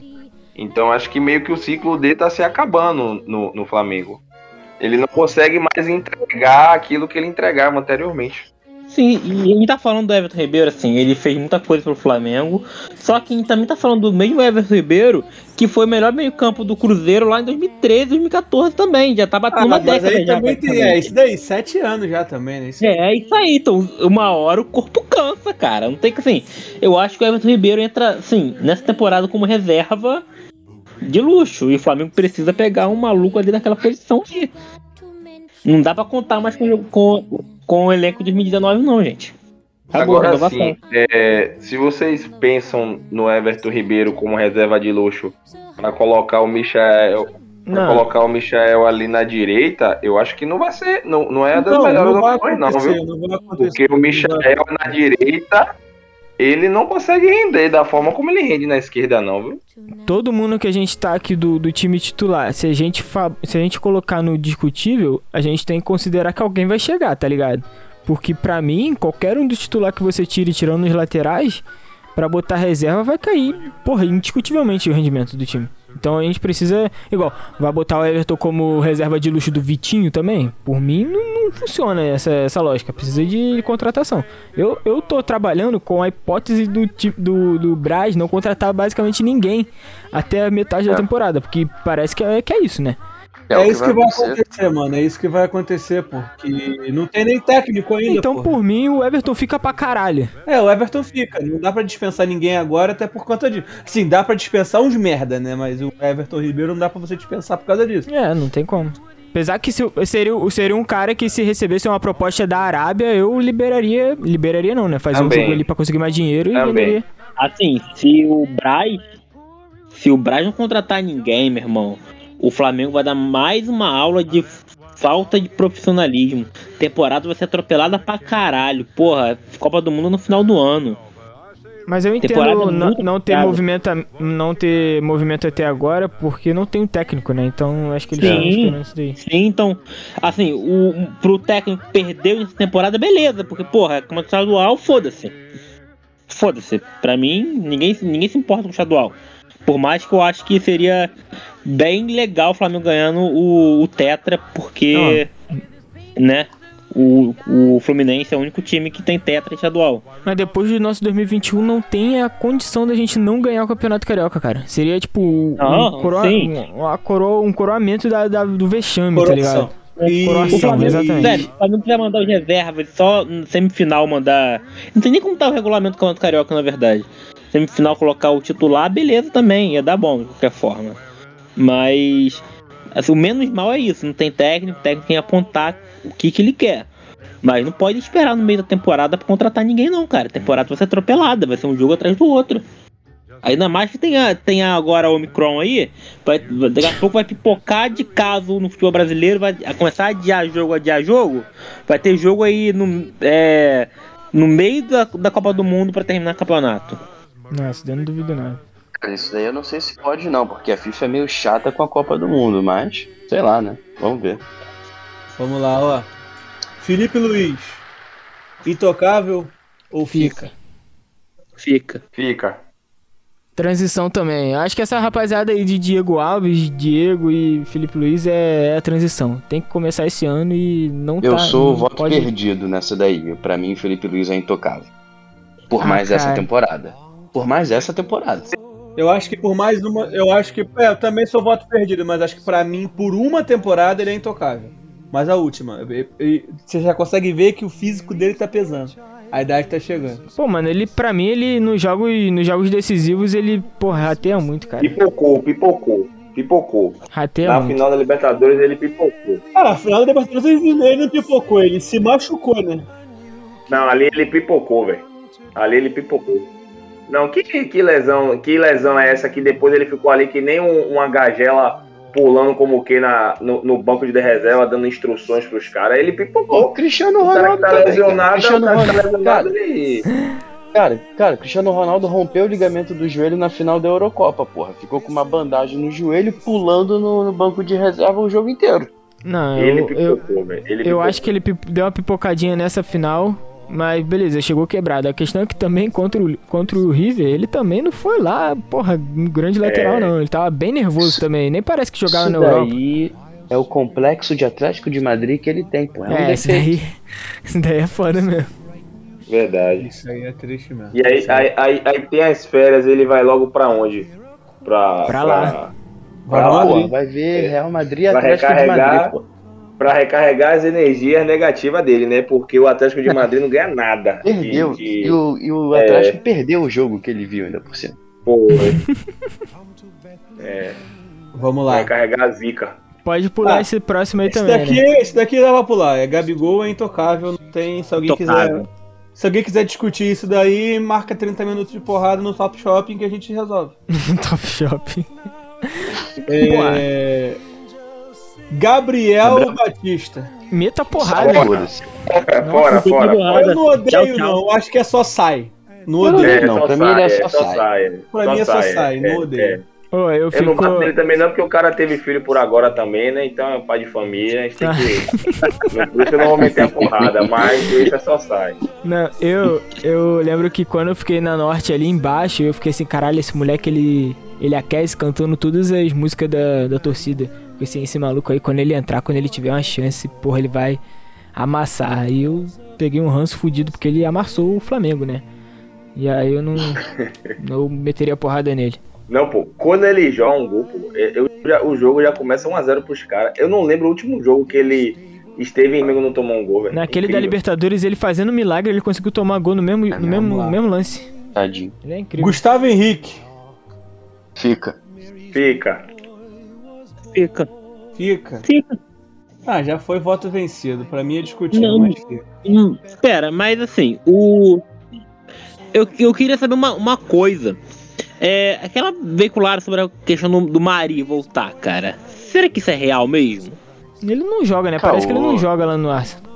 Então acho que meio que o ciclo dele tá se acabando no, no Flamengo. Ele não consegue mais entregar aquilo que ele entregava anteriormente. Sim, e a gente tá falando do Everton Ribeiro, assim, ele fez muita coisa pro Flamengo. Só que a gente também tá falando do mesmo Everton Ribeiro, que foi o melhor meio-campo do Cruzeiro lá em 2013, 2014 também. Já tá batendo Ah, uma mas década aí já. também tem, é isso daí, sete anos já também, né? Isso- É, é isso aí. Então, uma hora o corpo cansa, cara. Não tem que assim. Eu acho que o Everton Ribeiro entra, assim, nessa temporada como reserva de luxo. E o Flamengo precisa pegar um maluco ali naquela posição ali. Não dá pra contar mais com, com, com o elenco de 2019, não, gente. Acabou, Agora renovação. sim, é, se vocês pensam no Everton Ribeiro como reserva de luxo para colocar o Michael, pra Não. colocar o Michael ali na direita, eu acho que não vai ser, não, não é das Não, melhores opções não, viu? não. Porque o Michael na direita, ele não consegue render da forma como ele rende na esquerda não, viu? Todo mundo que a gente tá aqui do, do time titular, se a, gente se a gente colocar no discutível, a gente tem que considerar que alguém vai chegar, tá ligado? Porque pra mim, qualquer um dos titular que você tire tirando os laterais, pra botar reserva vai cair, porra, indiscutivelmente o rendimento do time. Então a gente precisa, igual, vai botar o Everton como reserva de luxo do Vitinho também? Por mim não, não funciona essa, essa lógica, precisa de contratação. Eu, eu tô trabalhando com a hipótese do, do, do Braz não contratar basicamente ninguém até a metade da É. temporada, porque parece que é, que é isso, né? É, o isso que vai acontecer. acontecer, mano. É isso que vai acontecer, porque não tem nem técnico ainda. Então, pô. por mim, o Everton fica pra caralho. É, o Everton fica. Não dá pra dispensar ninguém agora, até por conta disso. Sim, dá pra dispensar uns merda, né? Mas o Everton Ribeiro não dá pra você dispensar por causa disso. É, não tem como. Apesar que se, seria, seria um cara que se recebesse uma proposta da Arábia, eu liberaria. Liberaria não, né? Fazer um Também. jogo ali pra conseguir mais dinheiro e Também. venderia. Assim, se o Braz. Se o Braz não contratar ninguém, meu irmão, o Flamengo vai dar mais uma aula de falta de profissionalismo. Temporada vai ser atropelada pra caralho. Porra, Copa do Mundo no final do ano. Mas eu entendo não, não ter movimento, não ter movimento até agora, porque não tem um técnico, né? Então acho que eles Sim. isso daí. Sim, então, assim, o, pro técnico perder essa temporada, beleza, porque, porra, como é estadual, foda-se. Foda-se. Pra mim, ninguém, ninguém se importa com o estadual. Por mais que eu acho que seria bem legal o Flamengo ganhando o, o Tetra, porque, né, o, o Fluminense é o único time que tem Tetra estadual. Mas depois do nosso 2021 não tem a condição da gente não ganhar o Campeonato Carioca, cara. Seria tipo um, Não, coroa- um, uma coroa- um coroamento da, da- do vexame, tá Coroação. ligado? E- Coroação, O Flamengo, exatamente. Sério, o Flamengo quiser mandar os reservas, só no semifinal mandar. Não tem nem como tá o regulamento do Campeonato Carioca, na verdade. Semifinal colocar o titular, beleza também, ia dar bom de qualquer forma. Mas. Assim, o menos mal é isso, não tem técnico, o técnico tem que apontar o que, que ele quer. Mas não pode esperar no meio da temporada pra contratar ninguém, não, cara. A temporada vai ser atropelada, vai ser um jogo atrás do outro. Ainda mais que tem, a- tem agora a Omicron aí. Vai, daqui a pouco vai pipocar de caso no futebol brasileiro. Vai começar a adiar jogo, adiar jogo. Vai ter jogo aí no, é, no meio da, da Copa do Mundo pra terminar o campeonato. Nossa, eu não duvido nada. Isso daí eu não sei se pode não, porque a FIFA é meio chata com a Copa do Mundo, mas sei lá, né? Vamos ver. Vamos lá, ó. Felipe Luiz. Intocável ou fica? Fica. Fica. Transição também. Acho que essa rapaziada aí de Diego Alves, Diego e Felipe Luiz é, é a transição. Tem que começar esse ano e não Eu tá. sou o não voto pode... perdido nessa daí. Pra mim, Felipe Luiz é intocável. Por Ah, mais essa cara. temporada. Por mais essa temporada. Eu acho que por mais uma. Eu acho que. É, eu também sou voto perdido, mas acho que pra mim, por uma temporada, ele é intocável. Mas a última. e- e- Você já consegue ver que o físico dele tá pesando. A idade tá chegando. Pô, mano, ele, pra mim, ele nos jogos, nos jogos decisivos, ele, porra, rateia muito, cara. Pipocou, pipocou. Pipocou. Rateia Na muito. final da Libertadores ele pipocou. Cara, afinal da Libertadores ele ele não pipocou, ele se machucou, né? Não, ali ele pipocou, velho. Ali ele pipocou. Não, que, que, lesão, que lesão é essa que depois ele ficou ali que nem um, uma gagela pulando como o que na, no, no banco de reserva, dando instruções pros caras. Ele O pipocou. Cristiano O cara que Ronaldo tá lesionado, Cristiano o cara tá Ronaldo, lesionado, cara, ele... cara, cara, Cristiano Ronaldo rompeu o ligamento do joelho na final da Eurocopa, porra. Ficou com uma bandagem no joelho, pulando no, no banco de reserva o jogo inteiro. Não, Ele eu, eu, pipocou, velho. Ele eu pipocou. acho que ele deu uma pipocadinha nessa final, mas beleza, chegou quebrado. A questão é que também contra o, contra o River, ele também não foi lá, porra, um grande lateral, É. não. Ele tava bem nervoso também, nem parece que jogava Isso na Europa. daí é o complexo de Atlético de Madrid que ele tem, pô. É um É, isso daí, isso daí é foda mesmo. Verdade. Isso aí é triste mesmo. E aí, aí, aí, aí tem as férias, ele vai logo pra onde? Pra, Pra lá. Vai pra lá, lá, Pô, Madrid. vai ver Real Madrid e Pra Atlético de. Madrid, pô. Pra recarregar as energias negativas dele, né? Porque o Atlético de Madrid não ganha nada. de- Perdeu. de- E o, e o É. Atlético perdeu o jogo que ele viu ainda por cima. Pô, é, Vamos lá. recarregar a zica. Pode pular Ah, esse próximo aí Esse também, daqui, né? esse daqui dá pra pular. É Gabigol, é intocável. Não tem. Se alguém Intocável. quiser. Se alguém quiser discutir isso daí, marca 30 minutos de porrada no Top Shopping que a gente resolve. Top Shopping. É... Gabriel Batista. Meta porrada. Foda-se. fora, fora. Eu não odeio, Tchau, tchau. não. Acho que é só sai. Não Eu não odeio. odeio, não. pra mim ele é só sai. Pra mim é só sai, não odeio. Ô, eu Eu não fico. gosto dele também não, porque o cara teve filho por agora também, né? Então é pai de família, a gente tem que. Por isso eu não vou meter a porrada, mas isso é só sai. Não, eu, eu lembro que quando eu fiquei na norte ali embaixo, eu fiquei assim, caralho, esse moleque ele, ele aquece cantando todas as músicas da, da torcida. Assim, esse maluco aí, quando ele entrar, quando ele tiver uma chance, porra, ele vai amassar. Aí eu peguei um ranço fudido porque ele amassou o Flamengo, né? E aí eu não, não meteria porrada nele. Não, pô, quando ele joga um gol, pô, eu, já- o jogo já começa 1x0 pros caras. Eu não lembro o último jogo que ele esteve em Mengo não tomou um gol, velho. Naquele da Incrível. Libertadores, ele fazendo milagre, ele conseguiu tomar gol no mesmo, no mesmo, lá. mesmo lance. Tadinho. Ele é incrível. Gustavo Henrique. Fica. Fica. Fica. Fica. Fica. Ah, já foi voto vencido. Pra mim é discutível, Não. mas fica. Hum, Pera, mas assim, o. Eu, eu queria saber uma, uma coisa. É, aquela veicular sobre a questão do, do Mari voltar, cara. Será que isso é real mesmo? Ele não joga, né? Caô. Parece que ele não joga lá no Arsenal.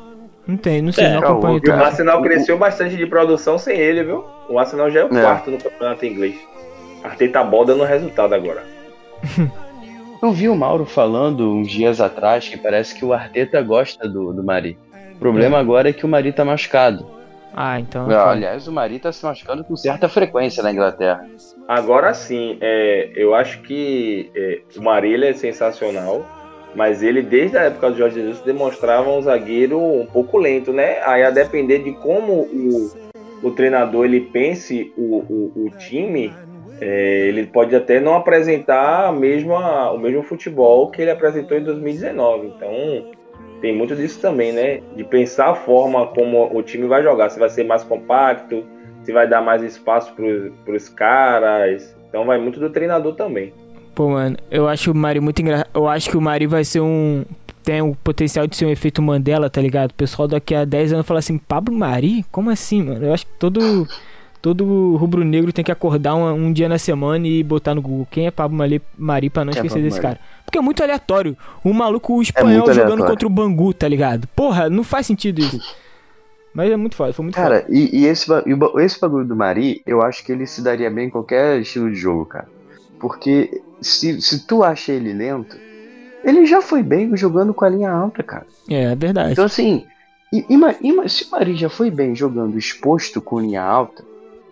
Não tem, não sei, É, não acompanho o. Arsenal cresceu bastante de produção sem ele, viu? O Arsenal já é o É. quarto no campeonato inglês. Arteta Ball dando resultado agora. Eu vi o Mauro falando uns dias atrás que parece que o Arteta gosta do, do Mari. O problema agora é que o Mari tá machucado. Ah, então. Ah, aliás, o Mari tá se machucando com certa frequência na Inglaterra. Agora sim, é, eu acho que é, o Marília é sensacional, mas ele, desde a época do Jorge Jesus, demonstrava um zagueiro um pouco lento, né? Aí a depender de como o, o treinador ele pense o, o, o time, é, ele pode até não apresentar a mesma, o mesmo futebol que ele apresentou em 2019. Então tem muito disso também, né? De pensar a forma como o time vai jogar, se vai ser mais compacto, se vai dar mais espaço para os caras. Então vai muito do treinador também. Pô, mano, eu acho o Mari muito engraçado. Eu acho que o Mari vai ser um. Tem o potencial de ser um efeito Mandela, tá ligado? O pessoal daqui a 10 anos fala assim, Pablo Mari? Como assim, mano? Eu acho que todo. Todo rubro-negro tem que acordar um, um dia na semana e botar no Google quem é Pablo Mari pra não Quem é esquecer Pablo desse cara. Porque é muito aleatório. Um maluco espanhol muito jogando contra o Bangu, tá ligado? Porra, não faz sentido isso. Mas é muito foda, foi muito foda. Cara, e, e esse, e esse bagulho do Mari, eu acho que ele se daria bem em qualquer estilo de jogo, cara. Porque se, se tu acha ele lento, ele já foi bem jogando com a linha alta, cara. É, é verdade. Então assim, ima- ima- se o Mari já foi bem jogando exposto com linha alta,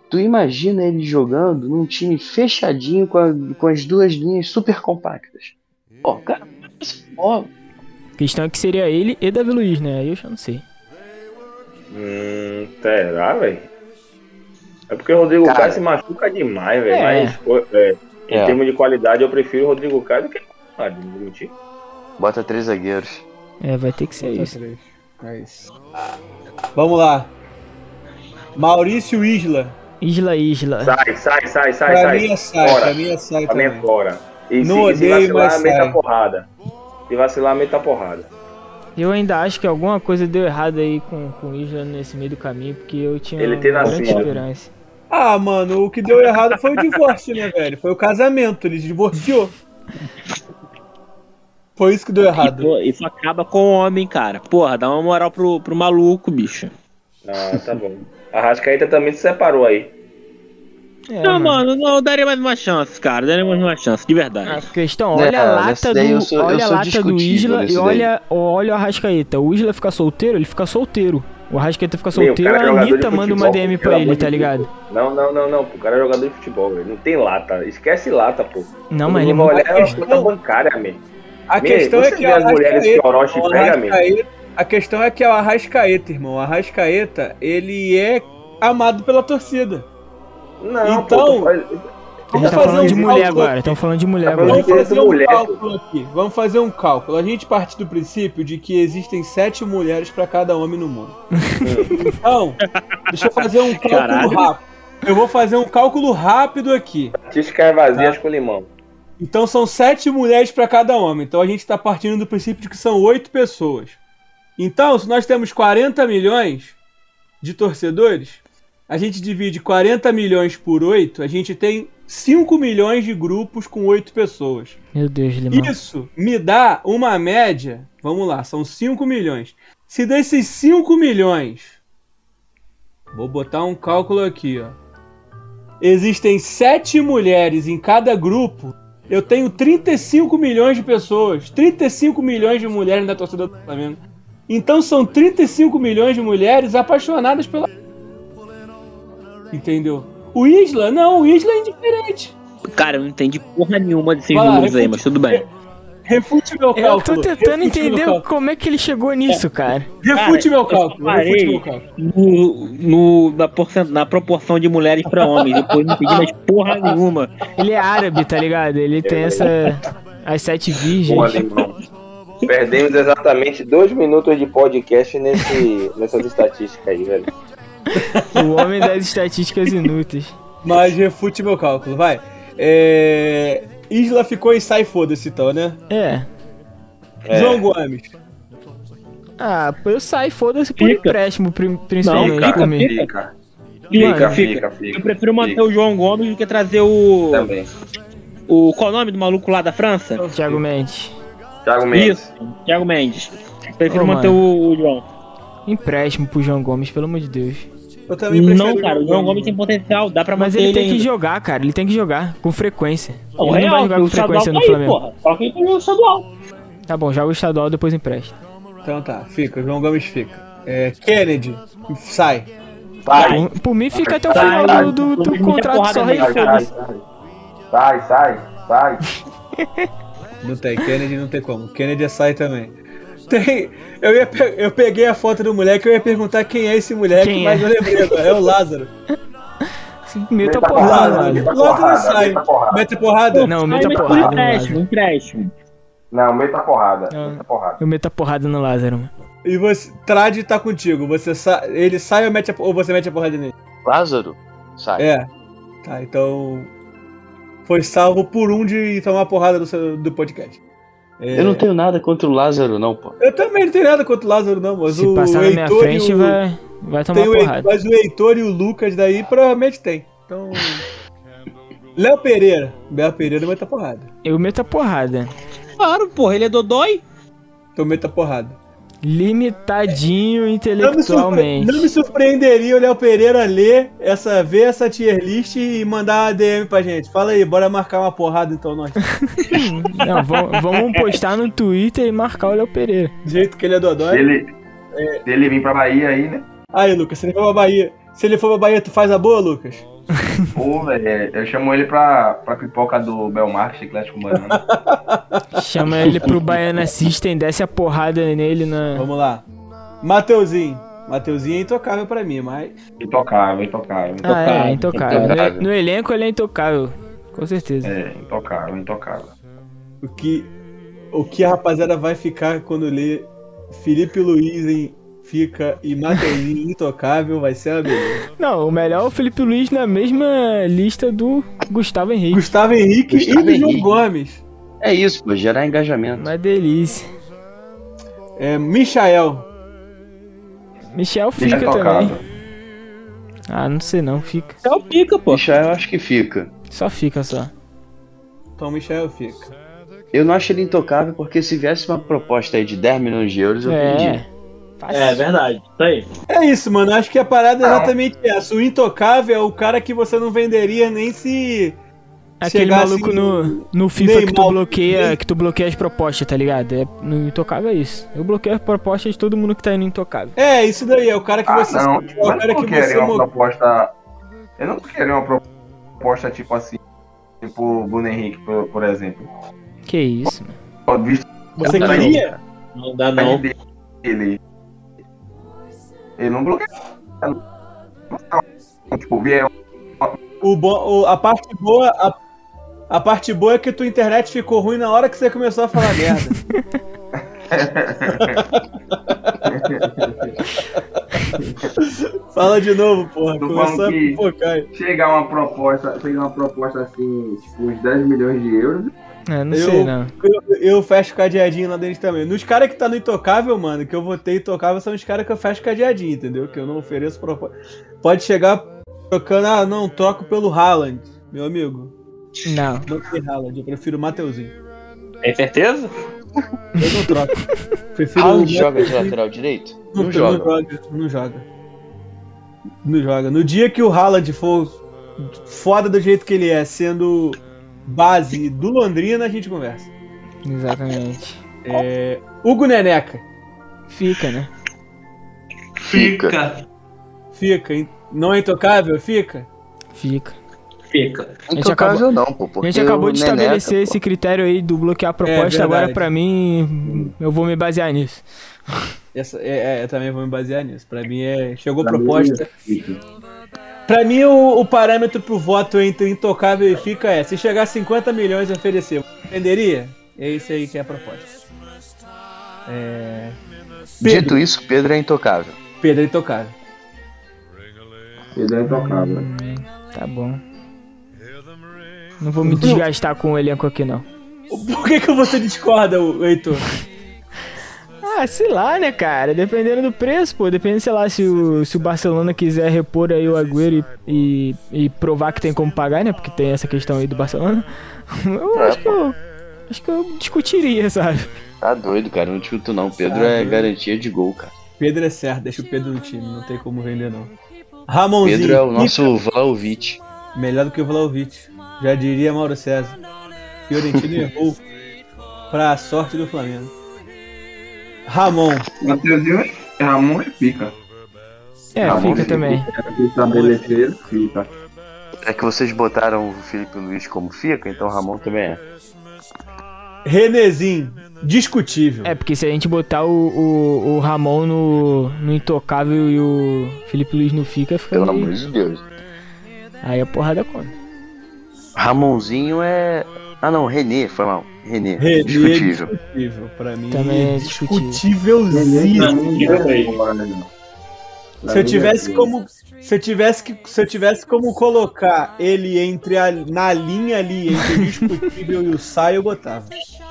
tu imagina ele jogando num time fechadinho com, a- com as duas linhas super compactas. Pô, cara, ó, A questão é que seria ele e Davi Luiz, né? Aí eu já não sei. Hum, será, velho? É porque o Rodrigo. Caio se machuca demais, velho. É. Mas, é, em É. termos de qualidade, eu prefiro o Rodrigo Caio do que o Mário, não mentir. bota três zagueiros. É, vai ter que ser isso. Três. É isso. Vamos lá. Maurício Isla. Isla, Isla. Sai, sai, sai, sai, Pra sai. mim é sai, Fora. pra mim é sai Pra mim é fora. E Não se, se odeio, vacilar, mas meta sai. a porrada. Se vacilar, meta a porrada. Eu ainda acho que alguma coisa deu errado aí com, com o Isla nesse meio do caminho, porque eu tinha Ele tem grande nascido. esperança. Ah, mano, o que deu errado foi o divórcio, né, velho? Foi o casamento, ele se divorciou. Foi isso que deu errado. Pô, Isso acaba com o homem, cara. Porra, dá uma moral pro, pro maluco, bicho. Ah, tá bom. A Rascaeta também se separou aí. É, não, mano. não, eu daria mais uma chance, cara. Daria mais uma chance, de A verdade. questão, É, olha a nesse lata do, eu sou- eu olha a lata do Isla e daí. olha, olha o Arrascaeta. O Isla fica solteiro, ele fica solteiro. O Arrascaeta fica Meu, solteiro, cara é a Anitta manda uma DM pra ele, tá ligado? Não, não, não, não. O cara é jogador de futebol, velho. Não tem lata. Esquece lata, pô. Não, Todo mas ele olhar é uma conta bancária, man. A Meu, questão é que as mulheres que Orochi pega, man. A questão é que é o Arrascaeta, irmão. O Arrascaeta, ele é amado pela torcida. Não, Então, pô, gente tá fazer falando de um mulher cálculo agora, estamos falando de mulher Tá agora. Vamos de fazer um mulher, cálculo aqui. Vamos fazer um cálculo. A gente parte do princípio de que existem sete mulheres pra cada homem no mundo. então, deixa eu fazer um cálculo Caralho. rápido. Eu vou fazer um cálculo rápido aqui. Tiscas vazias com limão. Então são sete mulheres pra cada homem. Então a gente está partindo do princípio de que são oito pessoas. Então, se nós temos 40 milhões de torcedores, a gente divide 40 milhões por 8, a gente tem 5 milhões de grupos com 8 pessoas. Meu Deus, Limão. Isso me dá uma média. Vamos lá, são 5 milhões. Se desses 5 milhões. Vou botar um cálculo aqui, ó. Existem 7 mulheres em cada grupo. Eu tenho 35 milhões de pessoas. 35 milhões de mulheres da torcida do Flamengo. Então são 35 milhões de mulheres apaixonadas pela. Entendeu? O Isla, não, o Isla é indiferente. Cara, eu não entendi porra nenhuma desses Vai números aí, mas tudo bem. Refute meu Eu cálculo. tô tentando refute entender como é que ele chegou nisso, cara. Refute meu cálculo. parei. Refute meu cálculo. No, no- na, porcent- na proporção de mulheres pra homens. Depois não entendi mais porra nenhuma. Ele é árabe, tá ligado? Ele tem essa. As sete Porra, virgens. limão. Perdemos exatamente dois minutos de podcast nesse, nessas estatísticas aí, velho. O homem das estatísticas inúteis. Mas refute meu cálculo, vai. É... Isla ficou em sai foda-se então, né? É. É. João Gomes. Ah, pô, eu saio, foda-se por Fica. empréstimo, pri- principalmente Não, por mim. fica. Fica, Fica, fica, fica. fica, fica. Eu prefiro manter Fica. o João Gomes do que trazer o. Também. o qual é o nome do maluco lá da França? Thiago Mendes. Thiago Mendes. Isso, Thiago Mendes. Prefiro Ô, manter o, o João. Empréstimo pro João Gomes, pelo amor de Deus. Eu também Não, cara, o João Gomes tem potencial, dá pra Mas manter ele tem que ainda. jogar, cara. Ele tem que jogar com frequência. Não, ele não vai real, jogar o com frequência no tá aí, Flamengo. porra. Coloca ele pro jogo estadual. Tá bom, joga o estadual, depois empresta. Então tá, fica. João Gomes fica. É, Kennedy, sai. Sai, Por, por mim, fica até o Sai, final sai. do, do, do contrato só aí, foda-se. sai, sai, sai. Não tem, Kennedy não tem como. Kennedy é sai também. Tem. Eu, ia pe- eu peguei a foto do moleque, eu ia perguntar quem é esse moleque, Quem mas é? eu lembrei agora. É o Lázaro. Meta porrada, mano. meta Lázaro sai. meta porrada. Não, meta porrada empréstimo, Lázaro. empréstimo. Não, meta porrada. Não. Meta porrada. Eu meto a porrada no Lázaro, mano. E você. Trade tá contigo. Você sa... Ele sai ou, mete a... ou você mete a porrada nele? Lázaro, sai. É. Tá, então. Foi salvo por um de tomar porrada do, seu- do podcast. É, Eu não tenho nada contra o Lázaro, não, pô. Eu também não tenho nada contra o Lázaro, não, mas Se o passar na minha e frente, o- vai. Vai tomar Tem o Heitor, porrada. mas o Heitor e o Lucas daí provavelmente tem. Então. Léo Pereira. Léo Pereira meta porrada. Eu meto a porrada. Claro, porra, ele é dodói. Então meta porrada. Limitadinho Não me, surpre- intelectualmente. não me surpreenderia o Léo Pereira ler essa, ver essa tier list e mandar uma DM pra gente. Fala aí, bora marcar uma porrada então nós. Não, vamos, vamos postar no Twitter e marcar o Léo Pereira. Do jeito que ele é Se dodói. ele, se ele vir pra Bahia aí, né? Aí, Lucas, se ele for pra Bahia. Se ele for pra Bahia, tu faz a boa, Lucas? Pô, velho, eu chamo ele pra, pra pipoca do Belmar, chiclete com banana. Chama ele pro Baiana System, desce a porrada nele na. Vamos lá. Mateuzinho. Mateuzinho é intocável pra mim, mas. Intocável, intocável. Ah, é, intocável. intocável. No, no elenco ele é intocável. Com certeza. É, intocável, intocável. O que, o que a rapaziada vai ficar quando lê Felipe Luiz em fica e Mateuzinho intocável vai ser uma beleza. Não, o melhor é o Felipe Luiz na mesma lista do Gustavo Henrique. Gustavo Henrique Gustavo e do João Henrique. Gomes. É isso, pô, gerar engajamento. Uma delícia. É, Michael. Michel fica também. Ah, não sei não, fica. O pica, pô. Michel, acho que fica. Só fica só. Então Michael fica. Eu não acho ele intocável porque se viesse uma proposta aí de 10 milhões de euros, eu. É. Fácil. É verdade. Isso aí. É isso, mano. Acho que a parada é exatamente essa. O intocável é o cara que você não venderia nem se. Aquele maluco no, no FIFA que tu bloqueia, que tu bloqueia as propostas, tá ligado? É, no Intocável é isso. Eu bloqueio as propostas de todo mundo que tá indo no Intocável. É, isso daí. É o cara que Ah, você. não. é o Eu cara não que queria você. uma proposta. Eu não queria uma proposta tipo assim. Tipo o Bruno Henrique, por, por exemplo. Que isso, mano. Você queria? Não dá não. Ele. Ele não bloqueia. Tipo, vier O bo... o- a parte boa. A... a parte boa é que tua internet ficou ruim na hora que você começou a falar merda. Fala de novo, porra. Tô Começou a pipocar. chegar uma proposta, chegar uma proposta assim, tipo, uns 10 milhões de euros. É, não Eu- sei não. Eu, eu fecho cadeadinho lá dentro também. Nos caras que tá no Intocável, mano, que eu votei Intocável são os caras que eu fecho cadeadinho, entendeu? Que eu não ofereço proposta. Pode chegar trocando, ah, não, troco pelo Haaland, meu amigo. Não. Não tem Haaland, eu prefiro o Mateuzinho. Tem certeza? Eu não troco. Prefiro Haaland joga de lateral direito? Não, Não não joga. joga. Não joga. Não joga. No dia que o Haaland for foda do jeito que ele é, sendo base do Londrina, a gente conversa. Exatamente. É, Hugo Neneca. Fica, né? Fica. Fica. Não é intocável? Fica. Fica. Fica. gente Intocável não, pô. A gente acabou de Neneca, estabelecer pô, esse critério aí do bloquear a proposta, verdade. agora pra mim, eu vou me basear nisso. Essa, é, é, eu também vou me basear nisso. Pra mim é. Chegou Pra proposta. mim. Pra mim, o, o parâmetro pro voto entre intocável e fica é: se chegar a 50 milhões e oferecer, venderia? É isso aí que é a proposta. É. Dito isso, Pedro é intocável. Pedro é intocável. Ele é intocável. Tá bom. Não vou me desgastar com o elenco aqui, não. Por que, que você discorda, Heitor? Ah, sei lá, né, cara? Dependendo do preço, pô. Dependendo, sei lá, se o, se o Barcelona quiser repor aí o Agüero e, e, e provar que tem como pagar, né? Porque tem essa questão aí do Barcelona. Eu acho que eu. Acho que eu discutiria, sabe? Tá doido, cara. Não discuto não. Pedro Tá é doido. garantia de gol, cara. Pedro é certo, deixa o Pedro no time, não tem como vender, não. Ramonzinho. Pedro é o nosso Vlaovic. Melhor do que o Vlaovic. Já diria Mauro César. Fiorentino errou pra sorte do Flamengo. Ramon. Mateuzinho é Ramon e fica. É, Ramon fica também. Estabelecer, fica. É que vocês botaram o Felipe Luiz como fica, então o Ramon também é. Renezinho. Discutível. É, porque se a gente botar o, o, o Ramon no, no Intocável e o Felipe Luiz no Fica, fica Pelo meio- amor de Deus. Aí a porrada conta. Ramonzinho é. Ah não, René, foi mal. René. René Discutível. discutível. Pra mim, Também é discutívelzinho. Se eu tivesse como. Se eu tivesse que. Se eu tivesse como colocar ele entre a, na linha ali entre o discutível e o sai, eu botava.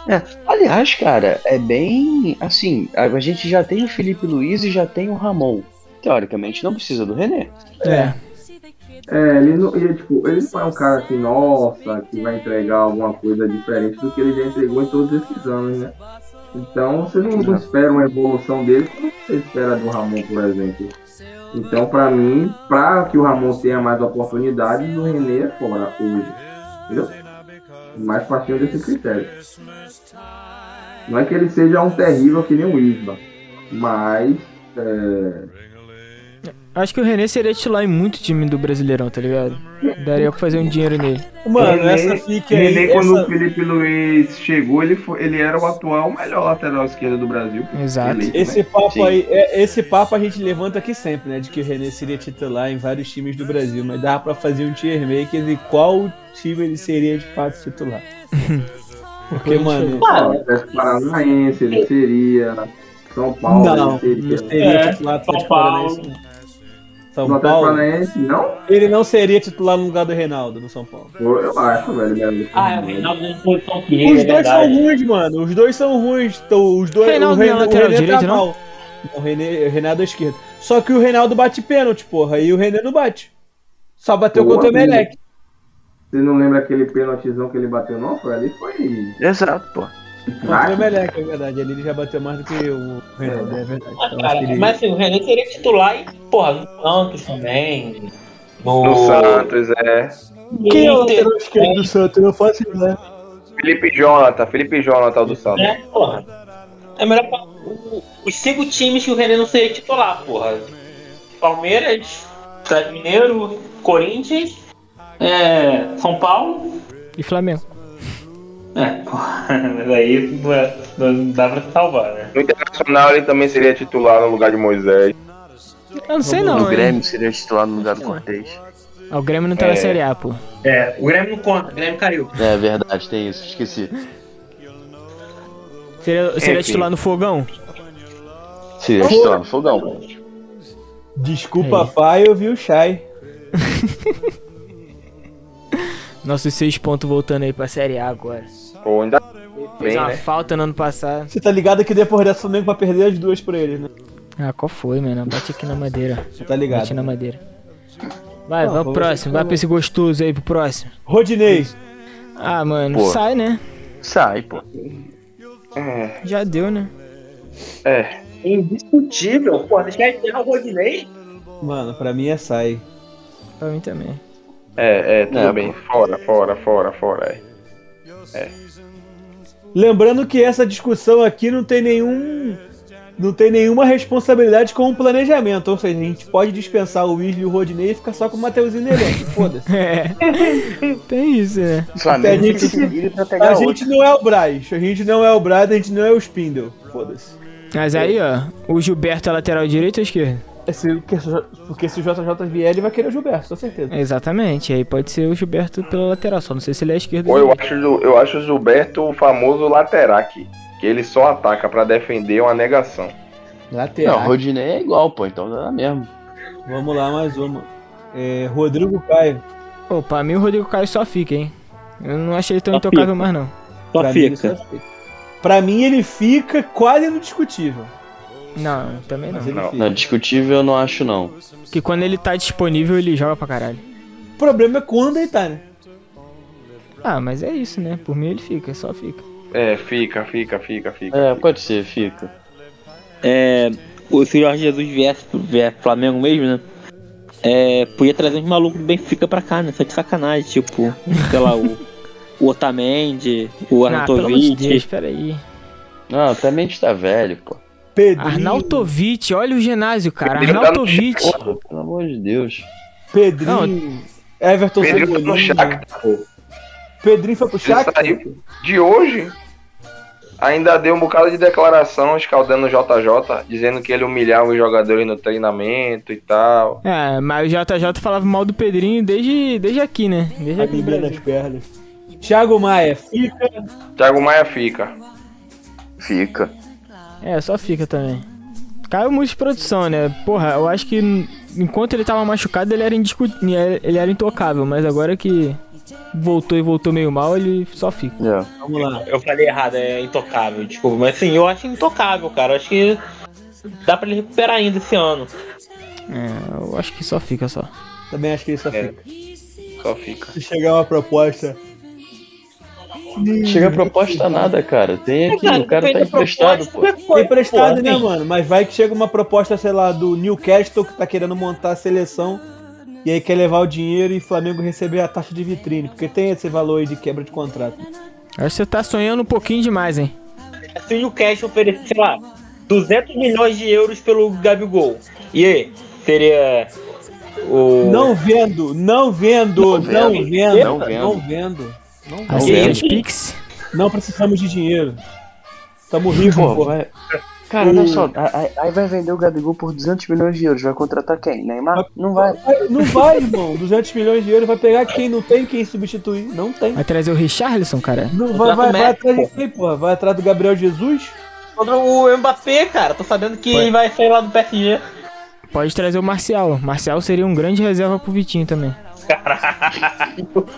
É, aliás, cara, é bem assim. A a gente já tem o Felipe Luiz e já tem o Ramon. teoricamente, não precisa do René. É. É, ele não, ele, tipo, ele não é um cara assim, nossa, que vai entregar alguma coisa diferente do que ele já entregou em todos esses anos, né? Então você não, não espera uma evolução dele como você espera do Ramon, por exemplo. Então, pra mim, pra que o Ramon tenha mais oportunidades, o René é fora hoje. Entendeu? Mais partindo desse critério. Não é que ele seja um terrível que nem o Isla, mas é, Acho que o René seria titular em muito time do Brasileirão, tá ligado? Daria pra fazer um dinheiro nele. Mano, René- essa fique aí. René, quando essa- o Felipe Luiz chegou, ele, foi, ele era o atual melhor lateral esquerdo do Brasil. Exato. Eleito, Esse né? papo Sim. aí, é- esse papo a gente levanta aqui sempre, né? De que o René seria titular em vários times do Brasil, mas dava pra fazer um tier maker de qual time ele seria de fato titular. Porque, mano. Paranaense, ele seria. São Paulo, Não, ele seria. não seria titular do Atlético Paranaense. Não. São Paulo. Paranaense, não? Ele não seria titular no lugar do Reinaldo no São Paulo. Pô, Eu acho, velho. velho. Ah, é o Reinaldo em posição que ele, Os é dois são verdade. ruins, mano. Os dois são ruins. Então, os dois. Reinaldo o não é lateral direito, tá não? mal. Não, o René, o Reinaldo é esquerdo. Só que o Reinaldo bate pênalti, porra. E o René não bate. Só bateu Pô, contra o Emelec. Você não lembra aquele pênaltizão que ele bateu, não? Foi ali, foi. Exato, pô. Contra o Emelec, é verdade. Ali ele já bateu mais do que o Reinaldo, é verdade. Ah, Então, cara, ele- mas assim, o René seria titular e, porra, no Santos também. No, No Santos, é. Quem é o lateral esquerdo do Santos? Eu não faço ideia. Felipe Jonathan, Felipe Jonathan do Santos. né, porra. É melhor pra, os cinco times que o René não seria titular, porra. Palmeiras, Atlético Mineiro, Corinthians, é, São Paulo. E Flamengo. É, porra, mas aí não, é- não dá pra salvar, né? No Internacional ele também seria titular no lugar de Moisés. Eu não sei No não, hein? Grêmio seria titular no lugar do Cortez. Ah, o Grêmio não tá na É. Série A, pô. É, o Grêmio não conta, o Grêmio caiu. É verdade, tem isso, esqueci. Seria, seria Enfim. titular no Fogão? Seria titular no fogão. Desculpa, É. pai, eu vi o Shai. Nossos seis pontos voltando aí pra Série A agora. Pô, ainda Fez bem, uma né? falta no ano passado. Você tá ligado que depois dessa o Flamengo vai perder as duas pra ele, né? Ah, qual foi, mano? Bate aqui na madeira. Você tá ligado. Bate na madeira. Vai, Não, vai pro próximo. Vai pra esse gostoso aí pro próximo. Rodinei. Ah, mano, Pô. sai, né? Sai, pô. É, Já deu, né? é. Indiscutível, pô, deixar enterrar o Rodinei. Mano, pra mim é sai. Pra mim também. É, é, É, bem. pô. Fora, fora, fora, fora. É. Lembrando que essa discussão aqui não tem nenhum. Não tem nenhuma responsabilidade com o planejamento. Ou seja, a gente pode dispensar o Weasley e o Rodinei e ficar só com o Mateuzinho no elenco. Foda-se. É. Tem isso, né? Flamengo A gente- A gente não é o Braz. A gente não é o Braz, a gente não é o Spindle. Foda-se. Mas aí, ó, o Gilberto é lateral direito ou esquerdo? Esse- Porque se o JJ vier, ele vai querer o Gilberto, com certeza. Exatamente, aí pode ser o Gilberto pela lateral, só não sei se ele é esquerdo Ou eu acho, o- eu acho o Gilberto o famoso laterac. Que ele só ataca pra defender uma negação. Lateral. Não, Rodinei é igual, pô, então dá mesmo. Vamos lá, mais uma. É, Rodrigo Caio. Pô, pra mim o Rodrigo Caio só fica, hein? Eu não achei ele tão Só intocável fica. mais, não. Só Pra mim, fica. só fica. Pra mim, ele fica quase no discutível. Não, também não. Ele Não. Não, discutível eu não acho, não. Porque quando ele tá disponível, ele joga pra caralho. O problema é quando ele tá, né? Ah, mas é isso, né? Por mim ele fica, só fica. É, fica, fica, fica, fica. É, pode ser, fica. É, o- se o Jorge Jesus viesse, viesse pro Flamengo mesmo, né? É, podia trazer uns malucos do Benfica pra cá, né? Só de sacanagem, tipo, sei lá, o, o Otamendi, o Ah, pelo amor de Deus, Arnautovic. peraí. Não, também está velho, pô. Pedrinho. Arnautovic, olha o ginásio, cara. Pedrinho tá Arnautovic. Porra, pelo amor de Deus. Pedrinho. Everton Pedrinho tá no Cebolinha. Shakhtar, pô. Pedrinho foi pro Shakhtar? de hoje. Ainda deu um bocado de declaração escaldando o JJ, dizendo que ele humilhava os jogadores no treinamento e tal. É, mas o JJ falava mal do Pedrinho desde, desde aqui, né? Desde aqui nas pernas. Thiago Maia, fica. Thiago Maia fica. Fica. É, só fica também. Caiu muito de produção, né? Porra, eu acho que enquanto ele tava machucado, ele era, indiscu... ele era intocável, mas agora que voltou e voltou meio mal, ele só fica. É. Vamos lá. Eu falei errado, é intocável, desculpa. Mas assim, eu acho intocável, cara. Eu acho que dá pra ele recuperar ainda esse ano. É, eu acho que só fica só. Também acho que ele só É. fica. Só fica. Se chegar uma proposta. Chega a proposta nada, cara. Tem aqui, o cara tá emprestado, pô. Foi emprestado, Pô, né, mano? Mas vai que chega uma proposta, sei lá, do Newcastle que tá querendo montar a seleção e aí quer levar o dinheiro e o Flamengo receber a taxa de vitrine, porque tem esse valor aí de quebra de contrato. Acho que você tá sonhando um pouquinho demais, hein? Se o Newcastle oferecer, sei lá, 200 milhões de euros pelo Gabigol. E aí? Seria o. Não vendo, não vendo, Não não vendo, vendo, não vendo. Não vendo. Aceita vendo. os Pix. Não precisamos de dinheiro. Tamo ricos, Pô, vai. Cara, olha só, aí, vai vender o Gabigol por 200 milhões de euros. Vai contratar quem? Neymar? Não vai. Não vai, irmão. 200 milhões de euros vai pegar quem não tem quem substituir. Não tem. Vai trazer o Richarlison, cara? Não vai, vai, vai atrás de quem, pô? Vai atrás do Gabriel Jesus? Contra o Mbappé, cara. Tô sabendo que vai sair lá do PSG. Pode trazer o Marcial. Marcial seria um grande reserva pro Vitinho também.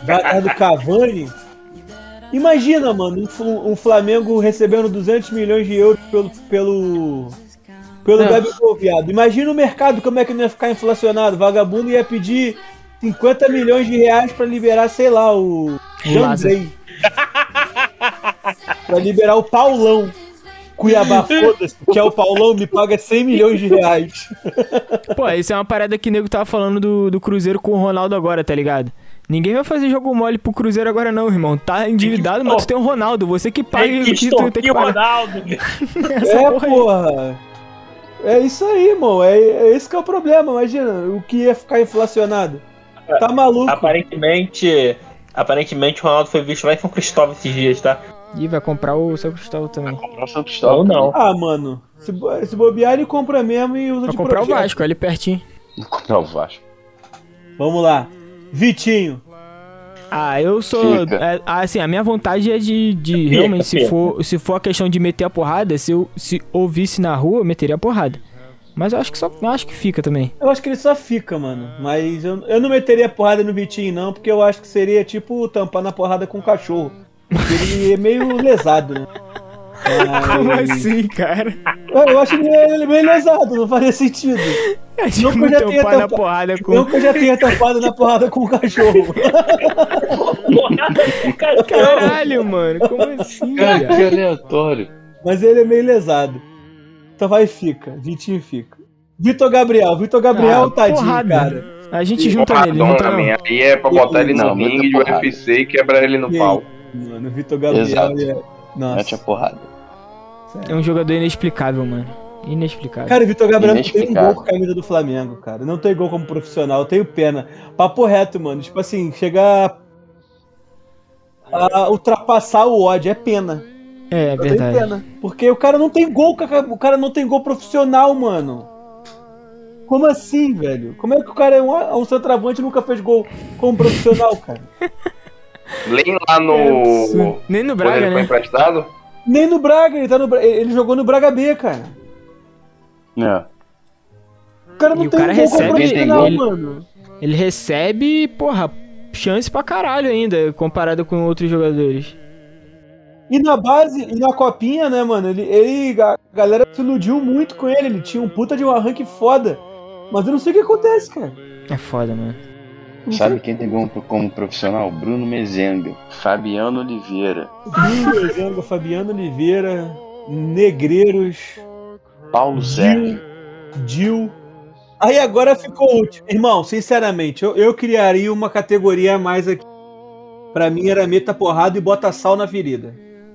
Vai atrás do Cavani? Imagina, mano, um, Flamengo recebendo 200 milhões de euros pelo. pelo. pelo. Gabigol, viado. Imagina o mercado como é que não ia ficar inflacionado. Vagabundo ia pedir 50 milhões de reais pra liberar, sei lá, o. Jandrei. pra liberar o Paulão. Cuiabá, foda-se, que é o Paulão, me paga 100 milhões de reais. Pô, isso é uma parada que o nego tava falando do, do Cruzeiro com o Ronaldo agora, tá ligado? Ninguém vai fazer jogo mole pro Cruzeiro agora não, irmão. Tá endividado, mas tu tem o Ronaldo. Você que paga Tem o que que tu tem que pagar. Ronaldo. Essa é, porra porra. É isso aí, irmão. É, é esse que é o problema. Imagina, o que ia ficar inflacionado. Tá maluco. Aparentemente. Aparentemente o Ronaldo foi visto lá em São Cristóvão esses dias, tá? Ih, vai comprar o seu Cristóvão também. Comprar o São Cristóvão. Ou não. Ah, mano. Se, bo- se bobear, ele compra mesmo e usa Vai de comprar o projeto. Vasco, ali pertinho. Vou comprar o Vasco. Vamos lá. Vitinho. Ah, eu sou. Fica. é, ah, assim, a minha vontade é de, de realmente, se fica. for, se for a questão de meter a porrada, se eu se ouvisse na rua, eu meteria a porrada. Mas eu acho que só. Eu acho que fica também. Eu acho que ele só fica, mano. Mas eu, eu não meteria porrada no Vitinho, não, porque eu acho que seria tipo tampar na porrada com o cachorro. Ele é meio lesado, né? Mas- Como assim, cara? Eu, eu acho ele, ele meio lesado, não faria sentido. É Não que eu já tenha tampar na porrada Não com. que eu já tenha tampado na porrada com o cachorro. Caralho, mano. Como assim, Cara, cara? que aleatório. Mas ele é meio lesado. Então vai e fica. Vitinho fica. Vitor Gabriel. Vitor Gabriel, Ah, tadinho, porrada. cara. A gente junta nele, Porradão junta não. também. Aí é pra botar ele no Não, ringue de. UFC e quebrar ele no E pau. aí, Mano, Vitor Gabriel Exato. é. Mete a Nossa. porrada. É um jogador inexplicável, mano. Inexplicável. Cara, o Vitor Gabriel não tem gol com a camisa do Flamengo, cara. Não tem gol como profissional, eu tenho pena. Papo reto, mano. Tipo assim, chegar a ultrapassar o ódio é pena. é, tenho verdade. pena. Porque o cara não tem gol, o cara não tem gol profissional, mano. Como assim, velho? Como é que o cara é um, um centroavante e nunca fez gol como profissional, cara? Nem lá no. Nem no Quando Braga, ele foi né? emprestado? Nem no Braga, ele, tá no, ele jogou no Braga B, cara. É. O cara não E o tem cara como recebe- profissional, ele- mano. Ele recebe, porra, chance pra caralho ainda, comparado com outros jogadores. E na base, e na copinha, né, mano? Ele, ele, a galera se iludiu muito com ele. Ele tinha um puta de um arranque foda. Mas eu não sei o que acontece, cara. É foda, mano. Sabe quem tem gol como profissional? Bruno Mezenga. Fabiano Oliveira. Bruno Zenga, Fabiano Oliveira, Negreiros, Paulo Sérgio. Dil. Aí agora ficou o último. Irmão, sinceramente, eu, eu criaria uma categoria a mais aqui. Pra mim era meta porrada e bota sal na ferida.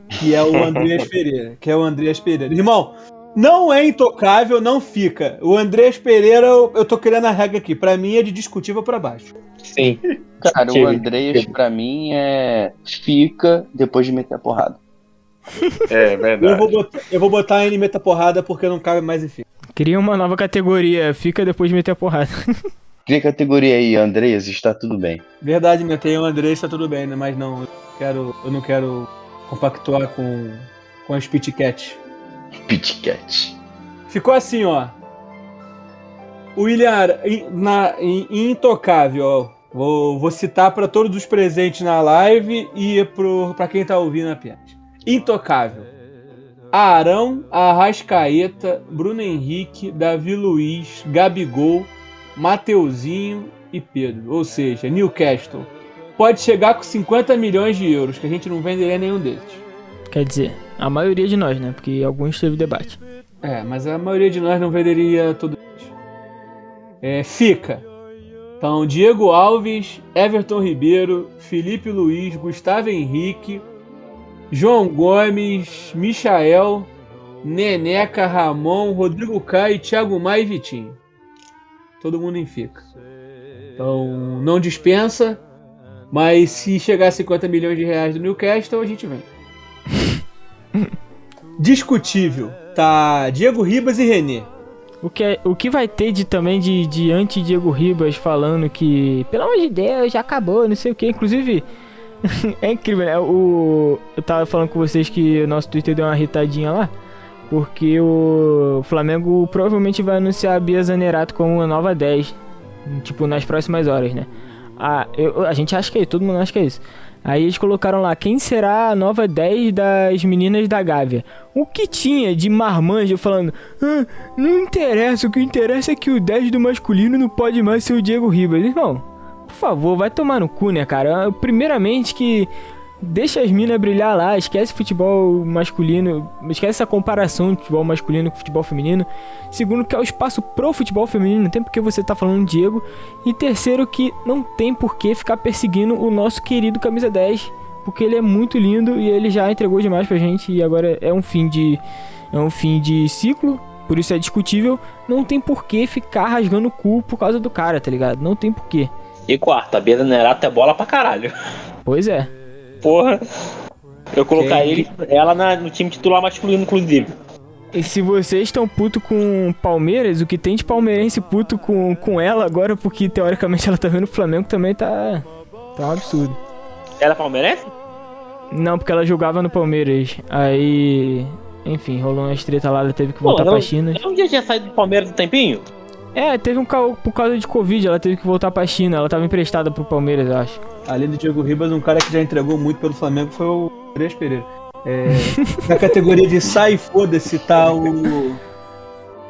Que é o Andreas Pereira. Que é o Andreas Pereira. Irmão, não é intocável, não fica. O Andreas Pereira, eu, eu tô criando a regra aqui. Pra mim é de discutível pra baixo. Sim. Cara, o Sim. Andreas pra mim é. Fica depois de meter a porrada. É, Eu verdade. vou, botar, eu vou botar ele meta porrada porque não cabe mais em fica. Cria uma nova categoria, fica depois de meter a porrada. Cria categoria aí, Andreas, está tudo bem. Verdade, meu, tem o Andrés, tá tudo bem, né? Mas não, eu, quero, eu não quero compactuar com, com a Spit Cat. Ficou assim, ó. O William, in- na, in- intocável, ó. Vou, vou citar para todos os presentes na live e pro, pra quem tá ouvindo a piada. Intocável. Arão, Arrascaeta, Bruno Henrique, Davi Luiz, Gabigol, Mateuzinho e Pedro. Ou seja, Newcastle pode chegar com 50 milhões de euros, que a gente não venderia nenhum deles. Quer dizer, a maioria de nós, né? Porque alguns teve debate. É, mas a maioria de nós não venderia tudo isso. É, fica. Então, Diego Alves, Everton Ribeiro, Felipe Luiz, Gustavo Henrique, João Gomes, Michael, Neneca, Ramon, Rodrigo Caio, Thiago Maia e Vitinho. Todo mundo em fica. Então, não dispensa, mas se chegar a 50 milhões de reais do Newcastle, a gente vem. Discutível. Tá Diego Ribas e René. O que, é- o que vai ter de também de, de anti-Diego Ribas falando que, pelo amor de Deus, já acabou, não sei o que. Inclusive, é incrível, né? O, eu tava falando com vocês que o nosso Twitter deu uma irritadinha lá. Porque o Flamengo provavelmente vai anunciar a Bia Zanerato como uma nova 10. Tipo, nas próximas horas, né? Ah, eu- a gente acha que é isso, todo mundo acha que é isso. Aí eles colocaram lá, quem será a nova 10 das meninas da Gávea? O que tinha de marmanjo falando, "Ah, não interessa, o que interessa é que o 10 do masculino não pode mais ser o Diego Ribas. Irmão, por favor, vai tomar no cu, né, cara? Primeiramente que deixa as minas brilhar lá, esquece futebol masculino, esquece essa comparação de futebol masculino com futebol feminino. Segundo, que é o espaço pro futebol feminino, não tem porque você tá falando Diego. E terceiro, que não tem por que ficar perseguindo o nosso querido camisa 10, porque ele é muito lindo e ele já entregou demais pra gente e agora é um fim de é um fim de ciclo, por isso é discutível. Não tem por que ficar rasgando o cu por causa do cara, tá ligado? Não tem por quê. E quarto, a Bia Nerato é bola pra caralho. Pois é. Porra. Eu colocaria ele, ela na- no time titular masculino, inclusive. E se vocês estão puto com Palmeiras, o que tem de palmeirense puto com, com ela agora, porque teoricamente ela tá vendo o Flamengo também tá. tá um absurdo. Ela é palmeirense? Não, porque ela jogava no Palmeiras. Aí. Enfim, rolou uma treta lá, ela teve que Pô, voltar ela, pra China. ela um dia tinha saído do Palmeiras um tempinho? É, teve um caô por causa de Covid, ela teve que voltar pra China. Ela tava emprestada pro Palmeiras, eu acho. Além do Diego Ribas, um cara que já entregou muito pelo Flamengo foi o Andrés Pereira. É, na categoria de sai e foda-se tá o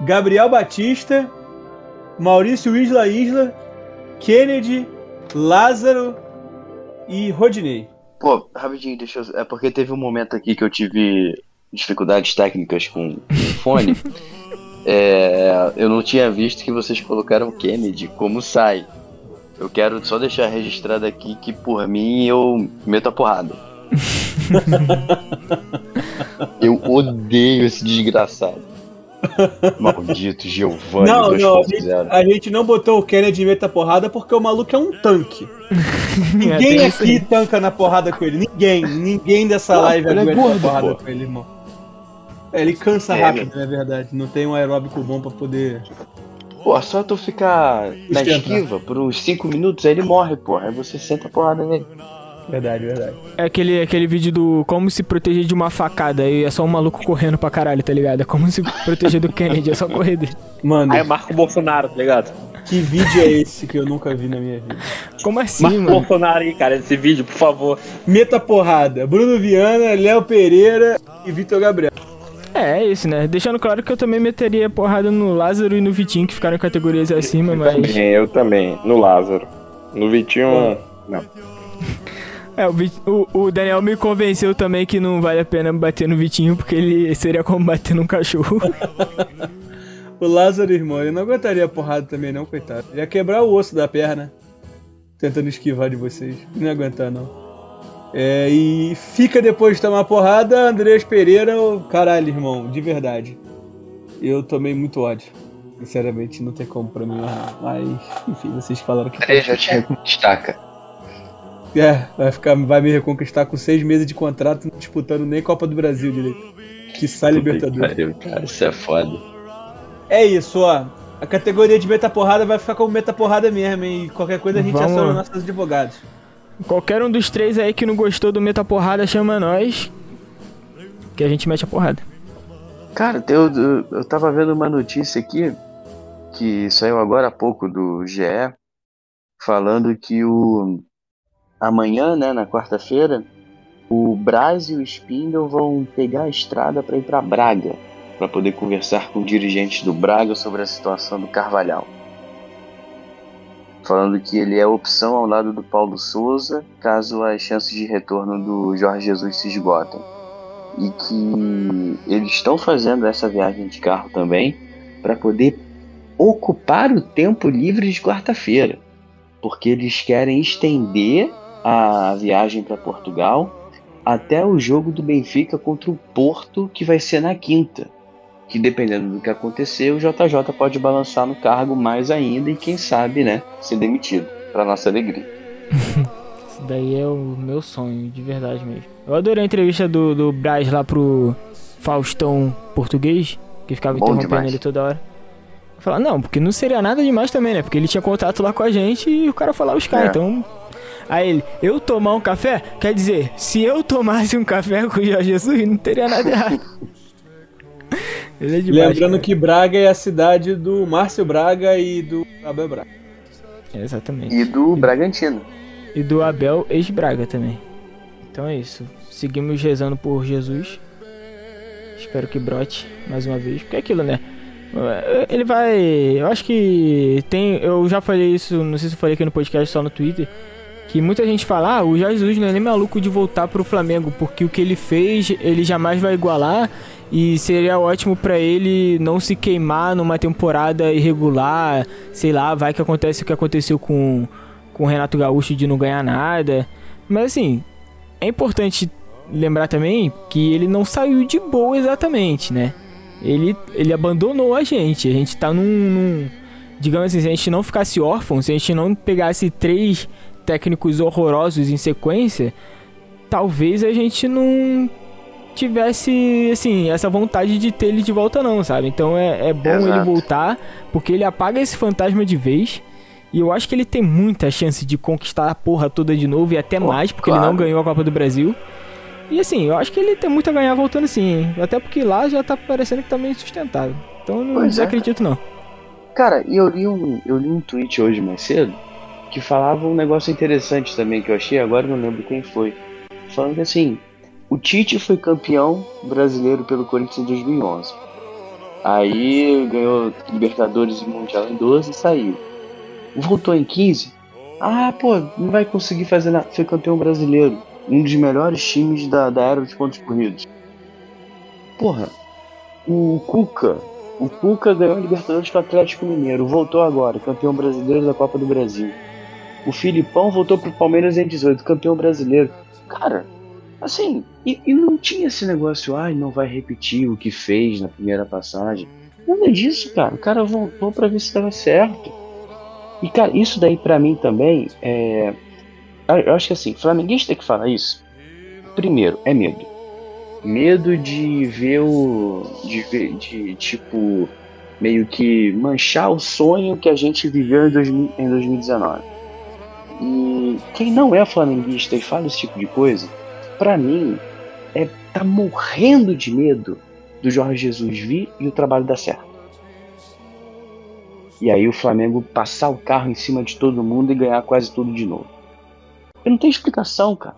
Gabriel Batista, Maurício Isla Isla, Kennedy, Lázaro e Rodinei. Pô, rapidinho, deixa eu. É porque teve um momento aqui que eu tive dificuldades técnicas com o fone. É, eu não tinha visto que vocês colocaram o Kennedy como sai. Eu quero só deixar registrado aqui que por mim eu meto a porrada. eu odeio esse desgraçado. Maldito Giovanni Não, não, a gente, 2.0. a gente não botou o Kennedy em meta porrada porque o maluco é um tanque. Ninguém tem isso aqui tanca na porrada com ele. Ninguém, ninguém dessa Não, live é gordo, porrada pô. com ele, irmão. É, ele cansa É, rápido, é verdade. Não tem um aeróbico bom pra poder. Pô, só tu ficar na esquiva por uns 5 minutos, aí ele morre, porra. Aí você senta a porrada nele. Verdade, verdade. É aquele, aquele vídeo do como se proteger de uma facada e é só um maluco correndo pra caralho, tá ligado? É como se proteger do Kennedy, é só correr dele. Mano, Aí é Marco Bolsonaro, tá ligado? que vídeo é esse que eu nunca vi na minha vida? Como assim, Marco mano? Bolsonaro aí, cara, esse vídeo, por favor. Meta porrada. Bruno Viana, Léo Pereira e Vitor Gabriel. É, é isso, né? Deixando claro que eu também meteria porrada no Lázaro e no Vitinho, que ficaram em categorias acima, mas. Também, eu também. No Lázaro. No Vitinho, não. É, o, o- o Daniel me convenceu também que não vale a pena bater no Vitinho, porque ele seria como bater num cachorro. O Lázaro, irmão, ele não aguentaria a porrada também, não, coitado. Ele ia quebrar o osso da perna. Tentando esquivar de vocês. Não ia aguentar, não. É, e fica depois de tomar porrada, Andreas Pereira, caralho, irmão, de verdade. Eu tomei muito ódio. Sinceramente, não tem como pra mim. Mas, enfim, vocês falaram que. Peraí, já te destaca. É, vai, ficar, vai me reconquistar com seis meses de contrato, não disputando nem Copa do Brasil direito. Que sai Libertadores. Pariu, cara, isso é foda. É isso, ó. A categoria de meta porrada vai ficar como meta porrada mesmo, hein? E qualquer coisa a gente Vamos aciona nossos advogados. Qualquer um dos três aí que não gostou do Meta Porrada, chama nós. Que a gente mete a porrada. Cara, eu, eu, tava vendo uma notícia aqui que saiu agora há pouco do GE falando que o amanhã, né, na quarta-feira, o Braz e o Spindle vão pegar a estrada para ir para Braga para poder conversar com dirigentes do Braga sobre a situação do Carvalhal. Falando que ele é opção ao lado do Paulo Souza, caso as chances de retorno do Jorge Jesus se esgotem. E que eles estão fazendo essa viagem de carro também para poder ocupar o tempo livre de quarta-feira, porque eles querem estender a viagem para Portugal até o jogo do Benfica contra o Porto, que vai ser na quinta. Que dependendo do que acontecer, o JJ pode balançar no cargo mais ainda e quem sabe, né, ser demitido, para nossa alegria. Isso daí é o meu sonho, de verdade mesmo. Eu adorei a entrevista do, do Braz lá pro Faustão português, que ficava Bom interrompendo demais. ele toda hora. Falar, não, porque não seria nada demais também, né? Porque ele tinha contato lá com a gente e o cara falava os caras, É. então. Aí ele, eu tomar um café? Quer dizer, se eu tomasse um café com o Jorge Jesus, não teria nada errado. ele é demais. Lembrando que Braga é a cidade do Márcio Braga e do Abel Braga. É, exatamente. E do Bragantino. E do Abel ex-Braga também. Então é isso. Seguimos rezando por Jesus. Espero que brote mais uma vez. Porque é aquilo, né? Ele vai. Eu acho que tem. Eu já falei isso, não sei se eu falei aqui no podcast, só no Twitter. Que muita gente fala, ah, o Jesus não é nem maluco de voltar pro Flamengo, porque o que ele fez, ele jamais vai igualar. E seria ótimo pra ele não se queimar numa temporada irregular. Sei lá, vai que acontece o que aconteceu com, com o Renato Gaúcho de não ganhar nada. Mas assim, é importante lembrar também que ele não saiu de boa exatamente, né? Ele, ele abandonou a gente. A gente tá num, num- Digamos assim, se a gente não ficasse órfão, se a gente não pegasse três técnicos horrorosos em sequência, talvez a gente não tivesse, assim, essa vontade de ter ele de volta, não, sabe? Então é, é bom ele Exato. voltar, porque ele apaga esse fantasma de vez. E eu acho que ele tem muita chance de conquistar a porra toda de novo e até Pô, mais, porque claro. ele não ganhou a Copa do Brasil. E assim, eu acho que ele tem muito a ganhar voltando sim, hein? Até porque lá já tá parecendo que tá meio sustentável. Então eu não Pois é. desacredito, não. Cara, e eu li um, eu li um tweet hoje mais cedo que falava um negócio interessante também que eu achei, agora não lembro quem foi. Falando que assim, o Tite foi campeão brasileiro pelo Corinthians em 2011. Aí ganhou Libertadores e Mundial em 12 e saiu. Voltou em 15. Ah, pô, não vai conseguir fazer nada. Foi campeão brasileiro. Um dos melhores times da, da era dos pontos corridos. Porra, o Cuca. O Cuca ganhou a Libertadores com o Atlético Mineiro. Voltou agora, campeão brasileiro da Copa do Brasil. O Filipão voltou pro Palmeiras em 18, campeão brasileiro. Cara, assim, e, e não tinha esse negócio, ai, não vai repetir o que fez na primeira passagem. Nada disso, cara. O cara voltou pra ver se dava certo. E, cara, isso daí pra mim também é. Eu acho que assim, flamenguista que fala isso, primeiro, é medo. Medo de ver o. de ver, de tipo, meio que manchar o sonho que a gente viveu em, 2000 em 2019. E quem não é flamenguista e fala esse tipo de coisa, pra mim, é tá morrendo de medo do Jorge Jesus vir e o trabalho dar certo. E aí o Flamengo passar o carro em cima de todo mundo e ganhar quase tudo de novo. Eu não tem explicação, cara.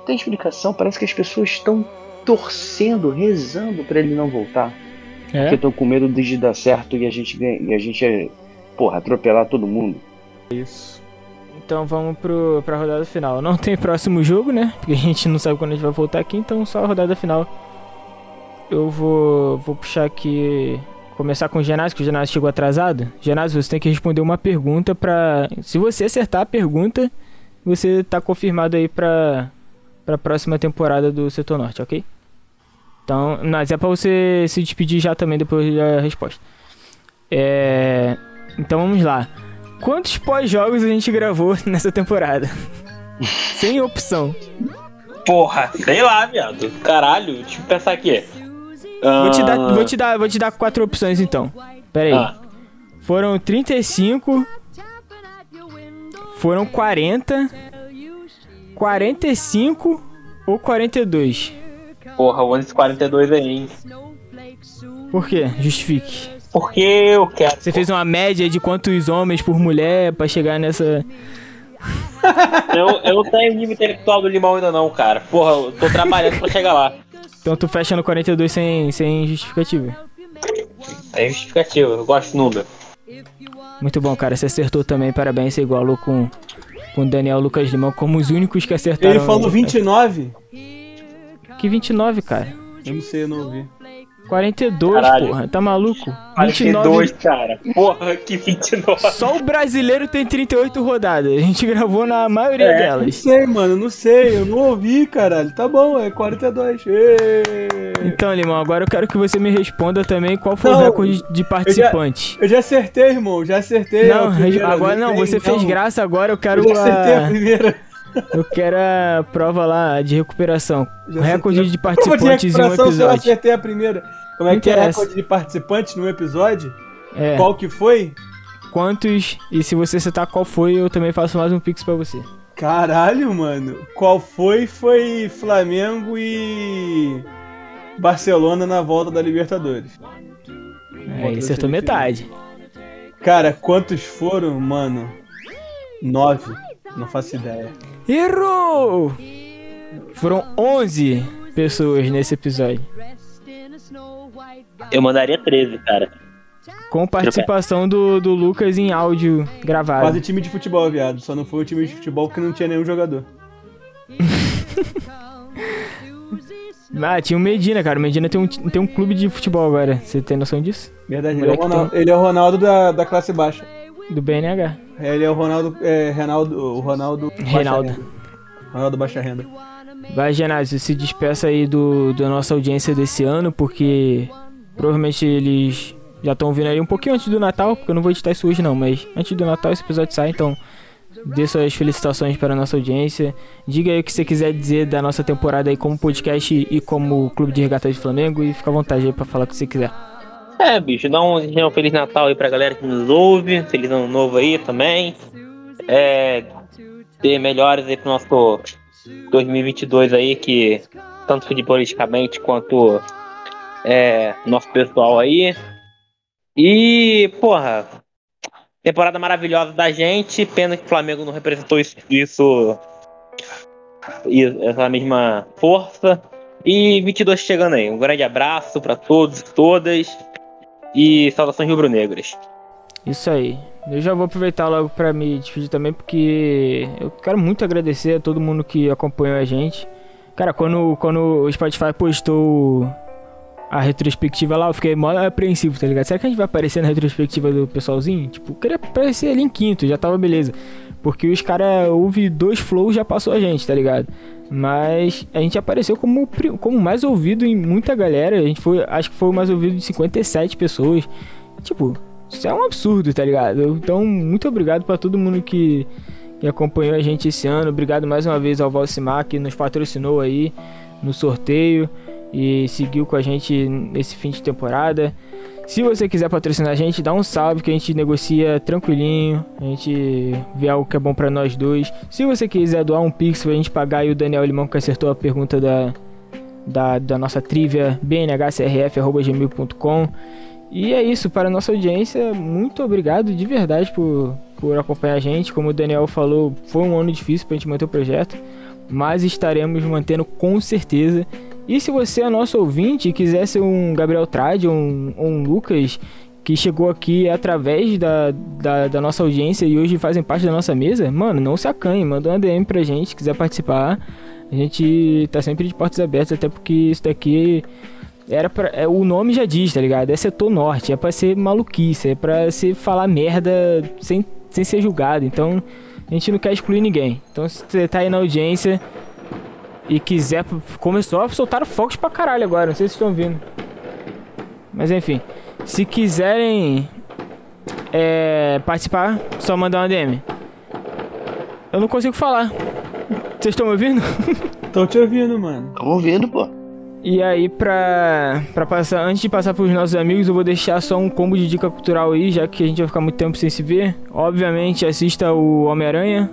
Não tem explicação. Parece que as pessoas estão torcendo, rezando pra ele não voltar. É? Porque estão com medo de dar certo e a gente ganha, e a gente é, porra, atropelar todo mundo. Isso. Então vamos pro, pra rodada final. Não tem próximo jogo, né? Porque a gente não sabe quando a gente vai voltar aqui, então só a rodada final. Eu vou, vou puxar aqui. Começar com o Genásio, que o Genásio chegou atrasado. Genásio, você tem que responder uma pergunta pra. Se você acertar a pergunta, você tá confirmado aí pra, pra próxima temporada do Setor Norte, ok? Então, mas é pra você se despedir já também depois da resposta. É. Então vamos lá. Quantos pós-jogos a gente gravou nessa temporada? Sem opção. Porra, sei lá, viado. Caralho, deixa eu pensar aqui. Vou te, dar, Ah, vou, te dar, vou te dar quatro opções então. Pera aí. Ah. Foram 35. Foram 40. 45 ou 42? Porra, o 42 aí, hein? Por quê? Justifique. Porque eu quero. Você fez uma média de quantos homens por mulher pra chegar nessa. Eu, eu não tenho nível intelectual do limão ainda não, cara. Porra, eu tô trabalhando pra chegar lá. Então tu fecha no 42 sem, sem justificativa. É justificativo, eu gosto de número. Muito bom, cara. Você acertou também. Parabéns. Você igualou com, com o Daniel Lucas Limão como os únicos que acertaram. Ele falou 29? Que 29, cara? Eu não sei, eu não ouvi. 42, Caralho. porra. Tá maluco? 42, cara. Porra, que 29. Só o brasileiro tem 38 rodadas. A gente gravou na maioria É. Não delas. sei, mano, não sei. Eu não ouvi, caralho. Tá bom, é 42. Ê! Então, Limão, agora eu quero que você me responda também qual foi o Não, recorde de participantes. Eu já acertei, irmão. Já acertei. Não, a primeira, agora não, tem, você fez não. graça agora, eu quero Eu já acertei a a... primeira. Eu quero a prova lá de recuperação. Já recorde de participantes em um se eu episódio. acertei a primeira. Como é Não que é interessa. recorde de participantes no episódio? É. Qual que foi? Quantos? E se você acertar qual foi, eu também faço mais um pix pra você. Caralho, mano. Qual foi? Foi Flamengo e Barcelona na volta da Libertadores. É, da acertou metade. Cara, quantos foram, mano? Nove. Não faço ideia. Errou! Foram 11 pessoas nesse episódio. Eu mandaria 13, cara. Com participação do, do Lucas em áudio gravado. Quase time de futebol, viado. Só não foi o time de futebol que não tinha nenhum jogador. Ah, tinha o Medina, cara. O Medina tem um, tem um clube de futebol agora. Você tem noção disso? Verdade, ele é o Moleque Ronaldo, ele é o Ronaldo da, da classe baixa. Do BNH. Ele é o Ronaldo. É, Reinaldo, o Ronaldo. baixa Reinaldo. renda. Ronaldo Baixa Renda. Vai, Genásio, se despeça aí do, da nossa audiência desse ano, porque provavelmente eles já estão vindo aí um pouquinho antes do Natal, porque eu não vou editar isso hoje não, mas antes do Natal esse episódio sai, então dê suas felicitações para a nossa audiência. Diga aí o que você quiser dizer da nossa temporada aí como podcast e como Clube de Regata de Flamengo e fica à vontade aí pra falar o que você quiser. É, bicho, dá um, Feliz Natal aí pra galera que nos ouve. Feliz Ano Novo aí também. É, ter melhores aí pro nosso 2022 aí, que tanto futebolisticamente quanto é, nosso pessoal aí. E, porra, temporada maravilhosa da gente. Pena que o Flamengo não representou isso, isso essa mesma força. E 22 chegando aí. Um grande abraço pra todos e todas. E saudações rubro-negras. Isso aí. Eu já vou aproveitar logo pra me despedir também, porque eu quero muito agradecer a todo mundo que acompanhou a gente. Cara, quando, quando o Spotify postou a retrospectiva lá, eu fiquei mó apreensivo, tá ligado? Será que a gente vai aparecer na retrospectiva do pessoalzinho? Tipo, eu queria aparecer ali em quinto, já tava beleza. Porque os caras ouvem dois flows já passou a gente, tá ligado? Mas a gente apareceu como, como mais ouvido em muita galera. A gente foi, acho que foi o mais ouvido de 57 pessoas. Tipo, isso é um absurdo, tá ligado? Então, muito obrigado pra todo mundo que, que acompanhou a gente esse ano. Obrigado mais uma vez ao Valcimar que nos patrocinou aí no sorteio e seguiu com a gente nesse fim de temporada. Se você quiser patrocinar a gente, dá um salve que a gente negocia tranquilinho. A gente vê algo que é bom pra nós dois. Se você quiser doar um pix pra gente pagar aí o Daniel Limão que acertou a pergunta da, da, da nossa trivia bnhcrf.gmail.com E é isso, para a nossa audiência, muito obrigado de verdade por, por acompanhar a gente. Como o Daniel falou, foi um ano difícil pra gente manter o projeto, mas estaremos mantendo com certeza. E se você é nosso ouvinte e quiser ser um Gabriel Trade ou um, um Lucas que chegou aqui através da, da, da nossa audiência e hoje fazem parte da nossa mesa, mano, não se acanhe, manda uma DM pra gente, se quiser participar. A gente tá sempre de portas abertas, até porque isso daqui era pra, é, o nome já diz, tá ligado? É setor norte, é pra ser maluquice, é pra se falar merda sem, sem ser julgado. Então a gente não quer excluir ninguém. Então se você tá aí na audiência e quiser. Começou a soltar fogos pra caralho agora, não sei se estão ouvindo. Mas enfim, se quiserem é, participar, só mandar uma DM. Eu não consigo falar. Vocês estão me ouvindo? Tô te ouvindo, mano. Tô ouvindo, pô. E aí, pra, pra passar, antes de passar pros nossos amigos, eu vou deixar só um combo de dica cultural aí, já que a gente vai ficar muito tempo sem se ver. Obviamente, assista o Homem-Aranha.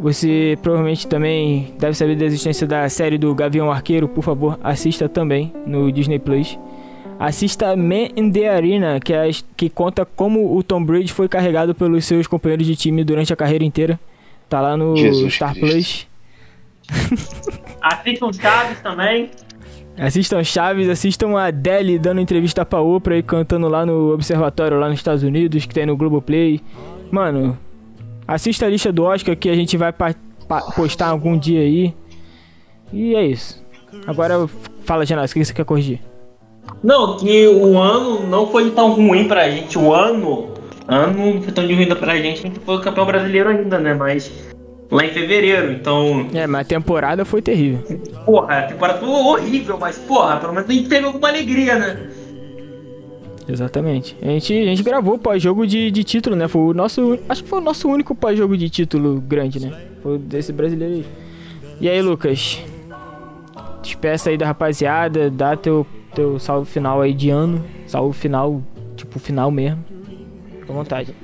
Você provavelmente também deve saber da existência da série do Gavião Arqueiro, por favor, assista também no Disney Plus. Assista Man in the Arena, que, é, que conta como o Tom Brady foi carregado pelos seus companheiros de time durante a carreira inteira. Tá lá no Jesus Star Cristo. Plus. Assistam Chaves também. Assistam Chaves, assistam a Adele dando entrevista pra Oprah e cantando lá no Observatório, lá nos Estados Unidos, que tem no Globoplay. Mano, assista a lista do Oscar que a gente vai postar algum dia aí. E é isso. Agora, fala, Genásio, o que você quer corrigir? Não, que o ano não foi tão ruim pra gente. O ano. Ano não foi tão de ruim pra gente. A gente foi campeão brasileiro ainda, né? Mas. Lá em fevereiro. Então. É, mas a temporada foi terrível. Porra, a temporada foi horrível, mas, porra, pelo menos a gente teve alguma alegria, né? Exatamente. A gente, a gente gravou pós-jogo de, de título, né? Foi o nosso. Acho que foi o nosso único pós-jogo de título grande, né? Foi desse brasileiro aí. E aí, Lucas? Despeça aí da rapaziada, dá teu, teu salve final aí de ano. Salve final, tipo, final mesmo. Fica à vontade.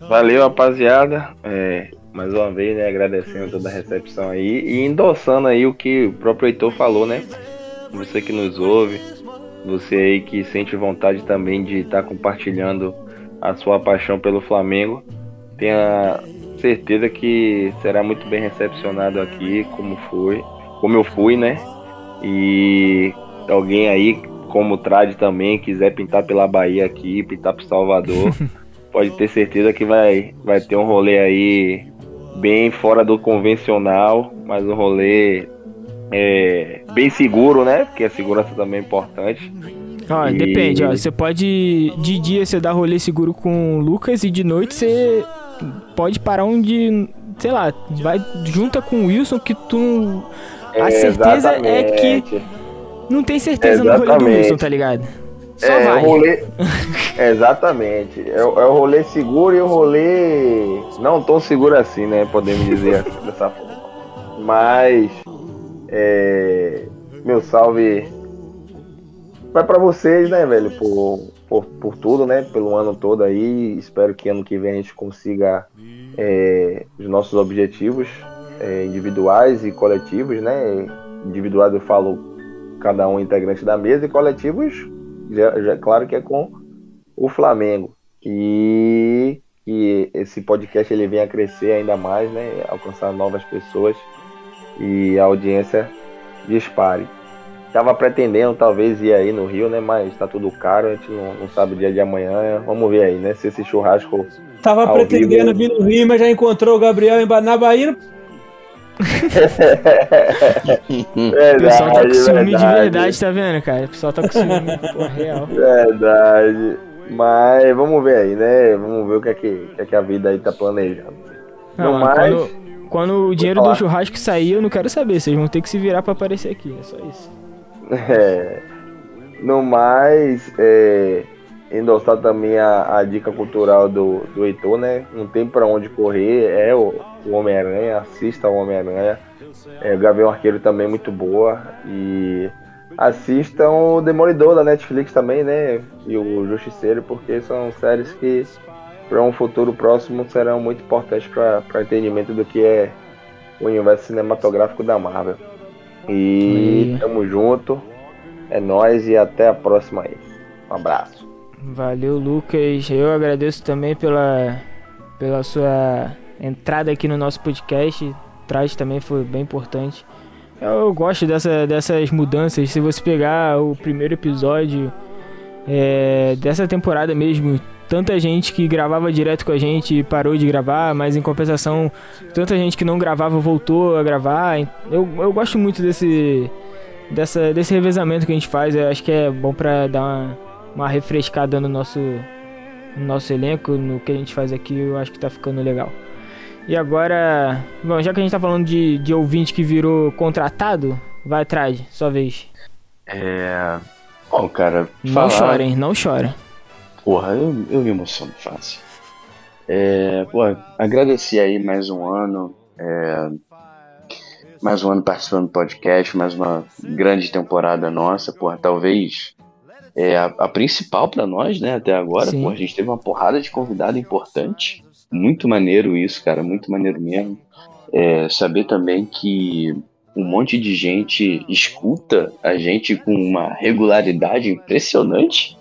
Valeu, rapaziada. É, mais uma vez, né? Agradecendo toda a recepção aí e endossando aí o que o próprio Heitor falou, né? Você que nos ouve, você aí que sente vontade também de estar compartilhando a sua paixão pelo Flamengo, tenha certeza que será muito bem recepcionado aqui, como foi, como eu fui, né? E alguém aí, como o Trad também, quiser pintar pela Bahia aqui, pintar pro Salvador, pode ter certeza que vai, vai ter um rolê aí bem fora do convencional, mas um rolê é, bem seguro, né? Porque a segurança também é importante. Ó, E- depende, ó. Você pode. De dia você dá rolê seguro com o Lucas e de noite você pode parar onde. Sei lá, vai junta com o Wilson que tu. A É, certeza é que exatamente. não tem certeza no rolê do Exatamente. Wilson, tá ligado? Só é, vai. O rolê... Exatamente. É, o- é o rolê seguro e o rolê não tão seguro assim, né? Podemos dizer dessa forma. Mas é, meu salve vai pra vocês, né, velho? Por, por, por tudo, né? Pelo ano todo aí. Espero que ano que vem a gente consiga é, os nossos objetivos é, individuais e coletivos, né? Individuais eu falo cada um integrante da mesa e coletivos, já, já- claro que é com o Flamengo. E que esse podcast ele venha a crescer ainda mais, né? Alcançar novas pessoas e a audiência dispare. Tava pretendendo talvez ir aí no Rio, né? Mas tá tudo caro, a gente não, não sabe o dia de amanhã. Vamos ver aí, né? Se esse churrasco. Tava ao pretendendo vivo- vir no Rio, mas já encontrou o Gabriel em na Bahia. O pessoal tá com ciúme de verdade. verdade, tá vendo, cara? O pessoal tá com ciúme, porra, real. Verdade. Mas vamos ver aí, né? Vamos ver o que é que, que, é que a vida aí tá planejando. Não, No mais, quando, quando o dinheiro do churrasco sair, eu não quero saber. Vocês vão ter que se virar pra aparecer aqui. É só isso. É, no mais, é, endossar também a, a dica cultural do, do Heitor, né? Não tem pra onde correr, é o, o Homem-Aranha, assista o Homem-Aranha. É, o Gavião Arqueiro também muito boa. E assistam o Demolidor da Netflix também, né? E o Justiceiro, porque são séries que para um futuro próximo serão muito importantes para o entendimento do que é o universo cinematográfico da Marvel. E Aí. tamo junto. É nóis e até a próxima aí. Um abraço. Valeu, Lucas. Eu agradeço também pela, pela sua entrada aqui no nosso podcast. Traz também foi bem importante. Eu gosto dessa, dessas mudanças. Se você pegar o primeiro episódio é, dessa temporada mesmo, tanta gente que gravava direto com a gente parou de gravar, mas em compensação, tanta gente que não gravava voltou a gravar. Eu, eu gosto muito desse, dessa, desse revezamento que a gente faz. Eu acho que é bom pra dar uma, uma refrescada no nosso, no nosso elenco, no que a gente faz aqui. Eu acho que tá ficando legal. E agora, bom, já que a gente tá falando de, de ouvinte que virou contratado, vai atrás, sua vez. É. Bom, cara, Não falar... chora, hein? Não chora. Porra, eu, eu me emociono fácil. É, pô, agradecer aí mais um ano. é, mais um ano participando do podcast, mais uma grande temporada nossa. Porra, talvez é a, a principal pra nós, né, até agora. Sim. Porra, a gente teve uma porrada de convidado importante. Muito maneiro isso, cara, muito maneiro mesmo. É, saber também que um monte de gente escuta a gente com uma regularidade impressionante.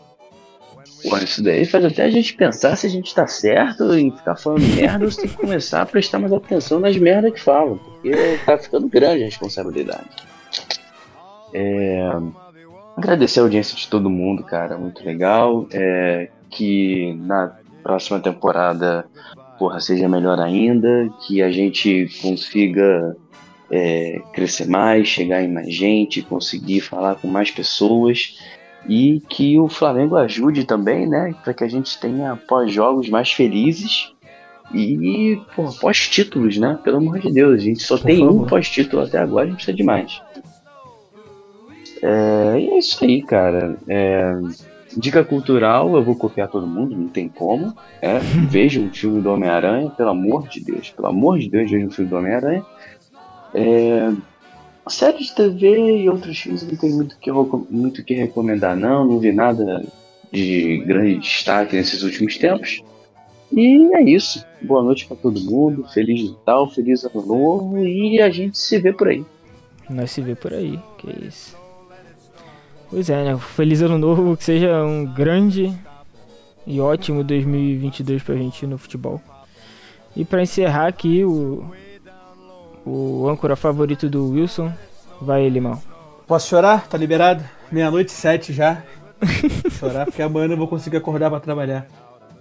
Pô, isso daí faz até a gente pensar se a gente tá certo em ficar falando merda ou se tem que começar a prestar mais atenção nas merdas que falam. Porque tá ficando grande a responsabilidade. É, agradecer a audiência de todo mundo, cara, muito legal. É, que na próxima temporada, porra, seja melhor ainda, que a gente consiga é, crescer mais, chegar em mais gente, conseguir falar com mais pessoas e que o Flamengo ajude também, né, para que a gente tenha pós-jogos mais felizes e pós-títulos, né? Pelo amor de Deus, a gente só Por tem favor. um pós-título até agora, a gente precisa de mais. É, e é isso aí, cara. É, dica cultural, eu vou copiar todo mundo, não tem como. É, veja um filme do Homem-Aranha, pelo amor de Deus, pelo amor de Deus, veja um filme do Homem-Aranha. É, série de TV e outros filmes não tem muito que, muito que recomendar, não. Não vi nada de grande destaque nesses últimos tempos. E é isso. Boa noite pra todo mundo. Feliz Natal, feliz Ano Novo e a gente se vê por aí. Nós se vê por aí, que isso. Pois é, né? Feliz ano novo, que seja um grande e ótimo 2022 pra gente no futebol. E pra encerrar aqui, o, o âncora favorito do Wilson, vai Limão. Posso chorar? Tá liberado? Meia-noite sete já. chorar porque amanhã eu vou conseguir acordar pra trabalhar.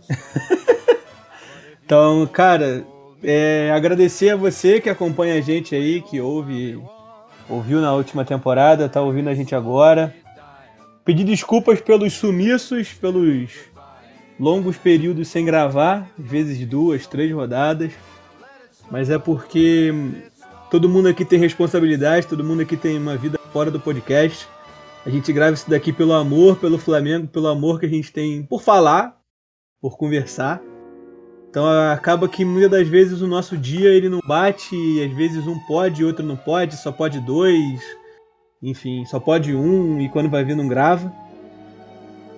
então, cara, é, agradecer a você que acompanha a gente aí, que ouve, ouviu na última temporada, tá ouvindo a gente agora. Pedir desculpas pelos sumiços, pelos longos períodos sem gravar, às vezes duas, três rodadas. Mas é porque todo mundo aqui tem responsabilidade, todo mundo aqui tem uma vida fora do podcast. A gente grava isso daqui pelo amor, pelo Flamengo, pelo amor que a gente tem por falar, por conversar. Então acaba que muitas das vezes o nosso dia ele não bate, e às vezes um pode outro não pode, só pode dois, enfim, só pode um e quando vai vir não grava.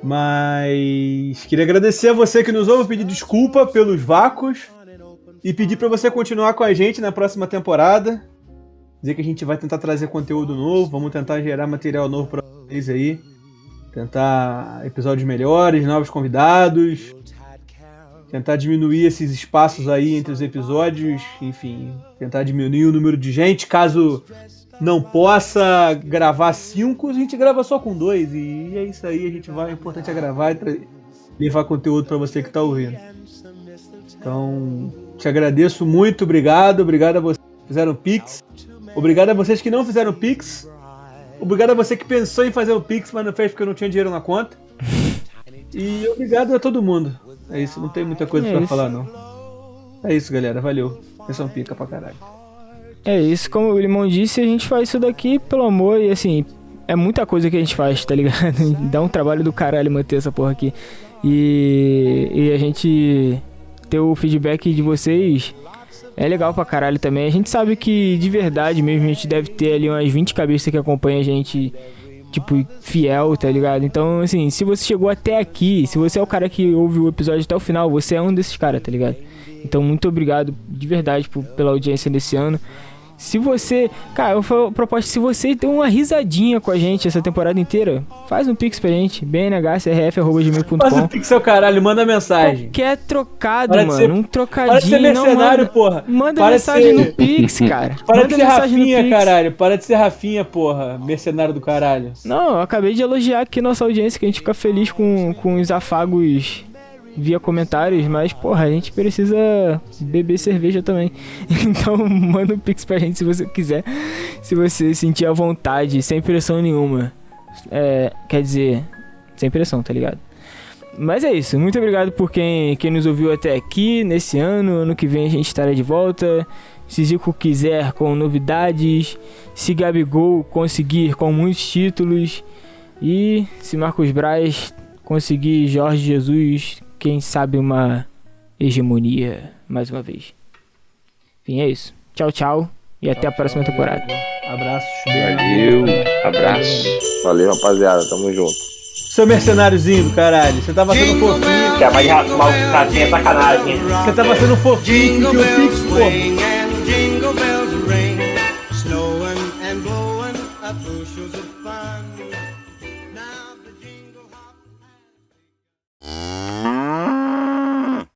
Mas queria agradecer a você que nos ouve, pedir desculpa pelos vácuos e pedir para você continuar com a gente na próxima temporada. Dizer que a gente vai tentar trazer conteúdo novo, vamos tentar gerar material novo para vocês aí. Tentar episódios melhores, novos convidados. Tentar diminuir esses espaços aí entre os episódios, enfim, tentar diminuir o número de gente. Caso não possa gravar cinco, a gente grava só com dois. E é isso aí, a gente vai. O importante é gravar e levar conteúdo para você que tá ouvindo. Então, te agradeço muito, obrigado. Obrigado a vocês que fizeram Pix. Obrigado a vocês que não fizeram Pix. Obrigado a você que pensou em fazer o Pix, mas não fez porque não tinha dinheiro na conta. E obrigado a todo mundo. É isso, não tem muita coisa É pra isso. falar não. É isso, galera. Valeu. Vocês são pica pra caralho. É isso, como o Limão disse, a gente faz isso daqui pelo amor e assim, é muita coisa que a gente faz, tá ligado? Dá um trabalho do caralho manter essa porra aqui. E, e a gente ter o feedback de vocês é legal pra caralho também. A gente sabe que de verdade mesmo a gente deve ter ali umas 20 cabeças que acompanham a gente, tipo, fiel, tá ligado? Então, assim, se você chegou até aqui, se você é o cara que ouve o episódio até o final, você é um desses caras, tá ligado? Então, muito obrigado de verdade por- pela audiência desse ano. Se você. Cara, eu falo proposta, se você tem uma risadinha com a gente essa temporada inteira, faz um pix pra gente, Faz o bnhcrf.gmail.com. Pix, seu caralho. Manda mensagem. Qualquer trocado, Para mano. ser- um Para de ser trocadinho. não, mercenário, manda, porra. manda Para mensagem ser- no Pix, cara. Para manda de ser Rafinha, caralho. Para de ser Rafinha, porra. Mercenário do caralho. Não, eu acabei de elogiar aqui nossa audiência, que a gente fica feliz com, com os afagos via comentários, mas, porra, a gente precisa beber cerveja também. Então, manda um pix pra gente se você quiser. Se você sentir a vontade, sem pressão nenhuma. É, quer dizer, sem pressão, tá ligado? Mas é isso, muito obrigado por quem, quem nos ouviu até aqui nesse ano. Ano que vem a gente estará de volta. Se Zico quiser com novidades. Se Gabigol conseguir com muitos títulos. E se Marcos Braz conseguir Jorge Jesus, quem sabe uma hegemonia mais uma vez. Enfim, é isso. Tchau, tchau. E até a próxima temporada. Abraços. Valeu, abraço. Valeu, rapaziada. Tamo junto. Seu mercenáriozinho do caralho. Você tava sendo fofinho. Que é mais mal é sacanagem. Você tava sendo fofinho que o Pix, porra.